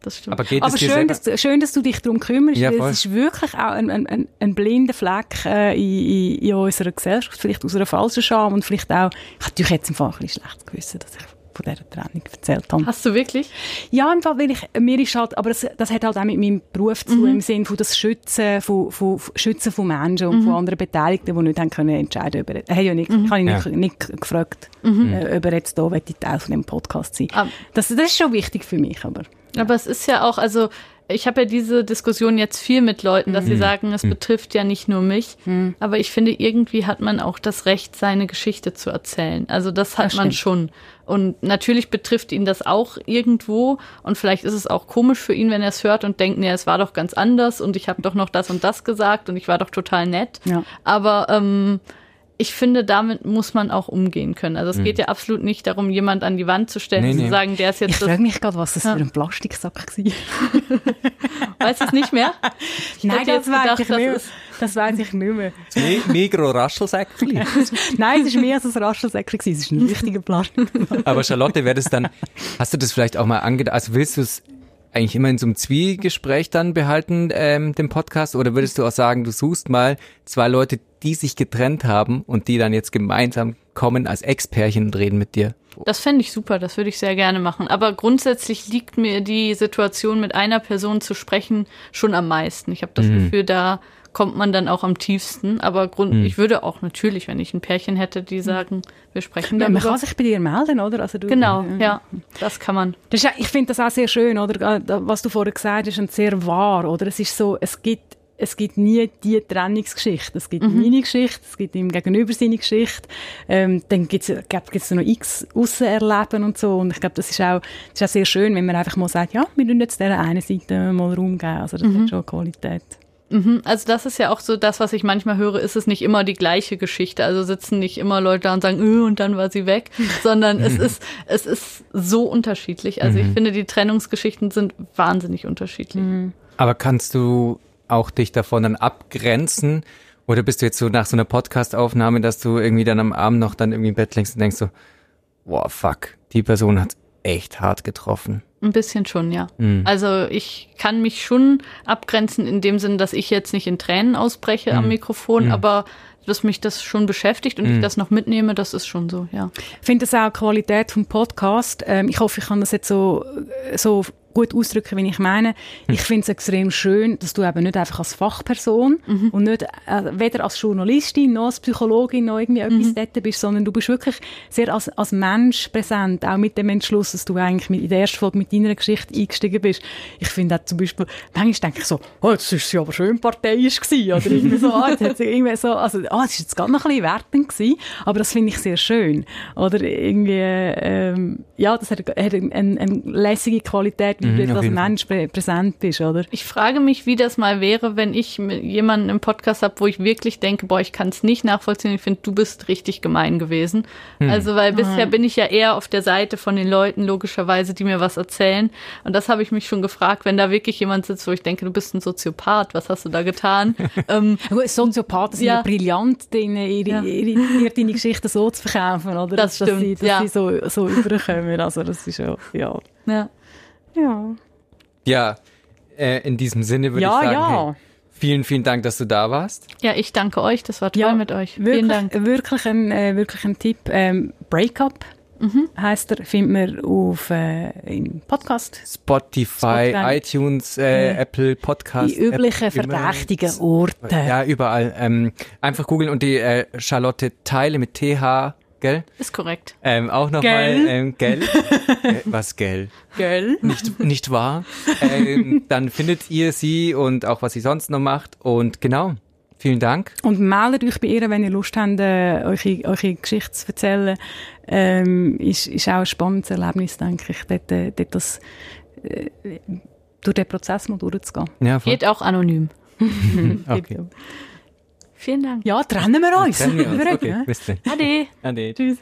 [SPEAKER 4] Das stimmt.
[SPEAKER 3] Aber, geht
[SPEAKER 2] Aber schön, dass, du, schön, dass du dich darum kümmerst. Ja, es ist wirklich auch ein, ein, ein blinder Fleck äh, in, in, in unserer Gesellschaft. Vielleicht aus einer falschen Scham und vielleicht auch, ich habe natürlich jetzt im Fall ein bisschen schlecht gewissen, dass ich von dieser Trennung erzählt habe.
[SPEAKER 4] Hast du wirklich?
[SPEAKER 2] Ja, im Fall, weil ich, mir ist halt, aber das, das hat halt auch mit meinem Beruf zu, mhm. im Sinne von das Schützen von, von, Schützen von Menschen und mhm. von anderen Beteiligten, die nicht haben können entscheiden über, äh, ja nicht, mhm. ich habe ja. nicht, nicht gefragt, mhm. äh, ob er jetzt da Teil von dem Podcast sein. Ah. Das, das ist schon wichtig für mich, aber.
[SPEAKER 4] Aber es ist ja auch, also ich habe ja diese Diskussion jetzt viel mit Leuten, dass mhm. sie sagen, es mhm. betrifft ja nicht nur mich, mhm. aber ich finde, irgendwie hat man auch das Recht, seine Geschichte zu erzählen. Also das hat das man schon. Und natürlich betrifft ihn das auch irgendwo und vielleicht ist es auch komisch für ihn, wenn er es hört und denkt, nee, es war doch ganz anders und ich habe doch noch das und das gesagt und ich war doch total nett. Ja. Aber ähm, ich finde, damit muss man auch umgehen können. Also es mhm. geht ja absolut nicht darum, jemand an die Wand zu stellen nee, und zu sagen, der ist jetzt.
[SPEAKER 2] Ich frage mich gerade, was das ja. für ein Plastiksack war.
[SPEAKER 4] weißt du es nicht mehr?
[SPEAKER 2] Ich Nein, das weiß ich nicht mehr. Das weiß ich nicht mehr.
[SPEAKER 3] Migro-Raschelsäckchen?
[SPEAKER 2] Nein, es war mehr als ein Raschelsäckchen. Es ist ein richtiger Plastik.
[SPEAKER 3] Aber Charlotte, wäre das dann, hast du das vielleicht auch mal angedacht, also willst du es eigentlich immer in so einem Zwiegespräch dann behalten, ähm, den Podcast? Oder würdest du auch sagen, du suchst mal zwei Leute, die sich getrennt haben und die dann jetzt gemeinsam kommen als Ex-Pärchen und reden mit dir?
[SPEAKER 4] Das fände ich super, das würde ich sehr gerne machen. Aber grundsätzlich liegt mir die Situation, mit einer Person zu sprechen, schon am meisten. Ich habe das mhm. Gefühl, da kommt man dann auch am tiefsten. Aber Grund, hm. ich würde auch natürlich, wenn ich ein Pärchen hätte, die sagen, wir sprechen darüber.
[SPEAKER 2] Man kann sich bei dir melden, oder?
[SPEAKER 4] Also du, genau, ja, das kann man.
[SPEAKER 2] Das ist, ich finde das auch sehr schön, oder? Äh, was du vorher gesagt hast, und sehr wahr, oder? Es ist so, es gibt es gibt nie die Trennungsgeschichte. Es gibt mhm. meine Geschichte, es gibt ihm gegenüber seine Geschichte. Ähm, dann gibt es noch x Aussenerleben und so. Und ich glaube, das ist auch, das ist auch sehr schön, wenn man einfach mal sagt, ja, wir müssen jetzt dieser einen Seite mal Raum geben. Also das mhm. hat schon Qualität.
[SPEAKER 4] Mhm, also das ist ja auch so das, was ich manchmal höre, ist es nicht immer die gleiche Geschichte. Also sitzen nicht immer Leute da und sagen, öh, und dann war sie weg, sondern es ist, es ist so unterschiedlich. Also ich mhm. finde, die Trennungsgeschichten sind wahnsinnig unterschiedlich. Mhm.
[SPEAKER 3] Aber kannst du auch dich davon dann abgrenzen? Oder bist du jetzt so nach so einer Podcast-Aufnahme, dass du irgendwie dann am Abend noch dann irgendwie im Bett längst und denkst so, boah, fuck, die Person hat echt hart getroffen.
[SPEAKER 4] Ein bisschen schon, ja. Mhm. Also ich kann mich schon abgrenzen in dem Sinne, dass ich jetzt nicht in Tränen ausbreche mhm. am Mikrofon, mhm. aber dass mich das schon beschäftigt und ich mhm. das noch mitnehme, das ist schon so, ja.
[SPEAKER 2] Ich finde das auch Qualität vom Podcast. Ähm, ich hoffe, ich kann das jetzt so, so gut ausdrücken, wie ich meine. Hm. Ich finde es extrem schön, dass du eben nicht einfach als Fachperson mhm. und nicht äh, weder als Journalistin noch als Psychologin noch irgendwie mhm. etwas dort bist, sondern du bist wirklich sehr als, als Mensch präsent, auch mit dem Entschluss, dass du eigentlich mit, in der ersten Folge mit deiner Geschichte eingestiegen bist. Ich finde auch zum Beispiel, manchmal denke ich so, oh, jetzt ist sie aber schön parteiisch gewesen, oder irgendwie so, ah, jetzt hat sie irgendwie so, also, ah, das ist jetzt gerade noch ein bisschen wertend gewesen, aber das finde ich sehr schön. Oder irgendwie, ähm, ja, das hat, hat eine, eine lässige Qualität, wie mhm, du als Mensch prä präsent bist, oder?
[SPEAKER 4] Ich frage mich, wie das mal wäre, wenn ich jemanden im Podcast habe, wo ich wirklich denke, boah, ich kann es nicht nachvollziehen. Ich finde, du bist richtig gemein gewesen. Hm. Also, weil bisher bin ich ja eher auf der Seite von den Leuten, logischerweise, die mir was erzählen. Und das habe ich mich schon gefragt, wenn da wirklich jemand sitzt, wo ich denke, du bist ein Soziopath, was hast du da getan?
[SPEAKER 2] ähm, Soziopathen sind ja brillant, ihre, ihre, ja. ihre, deine Geschichten so zu verkaufen, oder?
[SPEAKER 4] Das stimmt, dass
[SPEAKER 2] sie, dass ja. sie so, so überkommen. Also, das ist ja, ja.
[SPEAKER 4] ja.
[SPEAKER 2] Ja.
[SPEAKER 3] Ja, äh, in diesem Sinne würde ja, ich sagen, ja. Hey, vielen, vielen Dank, dass du da warst.
[SPEAKER 4] Ja, ich danke euch. Das war toll ja, mit euch.
[SPEAKER 2] Wirklich,
[SPEAKER 4] vielen Dank.
[SPEAKER 2] Wirklich ein, äh, wirklich ein Tipp. Ähm, Breakup mhm. heißt er, findet man auf äh, im Podcast.
[SPEAKER 3] Spotify, Spotify. iTunes, äh, Apple Podcast.
[SPEAKER 2] Die üblichen App, verdächtigen Orte.
[SPEAKER 3] Ja, überall. Ähm, einfach googeln und die äh, Charlotte Teile mit TH gell?
[SPEAKER 4] Ist korrekt.
[SPEAKER 3] Ähm, auch nochmal, ähm, gell? was gell?
[SPEAKER 4] Gell?
[SPEAKER 3] Nicht, nicht wahr? ähm, dann findet ihr sie und auch was sie sonst noch macht und genau. Vielen Dank.
[SPEAKER 2] Und meldet euch bei ihr, wenn ihr Lust habt, äh, eure, eure Geschichte zu erzählen. Ähm, ist, ist auch ein spannendes Erlebnis, denke ich, dort, äh, dort das, äh, durch den Prozess mal durchzugehen.
[SPEAKER 4] Ja, Geht auch anonym.
[SPEAKER 3] okay.
[SPEAKER 4] Vielen Dank.
[SPEAKER 2] Ja, trennen wir uns.
[SPEAKER 3] Trennen wir uns. Okay, bis dann.
[SPEAKER 4] Ade.
[SPEAKER 3] Ade.
[SPEAKER 2] Tschüss.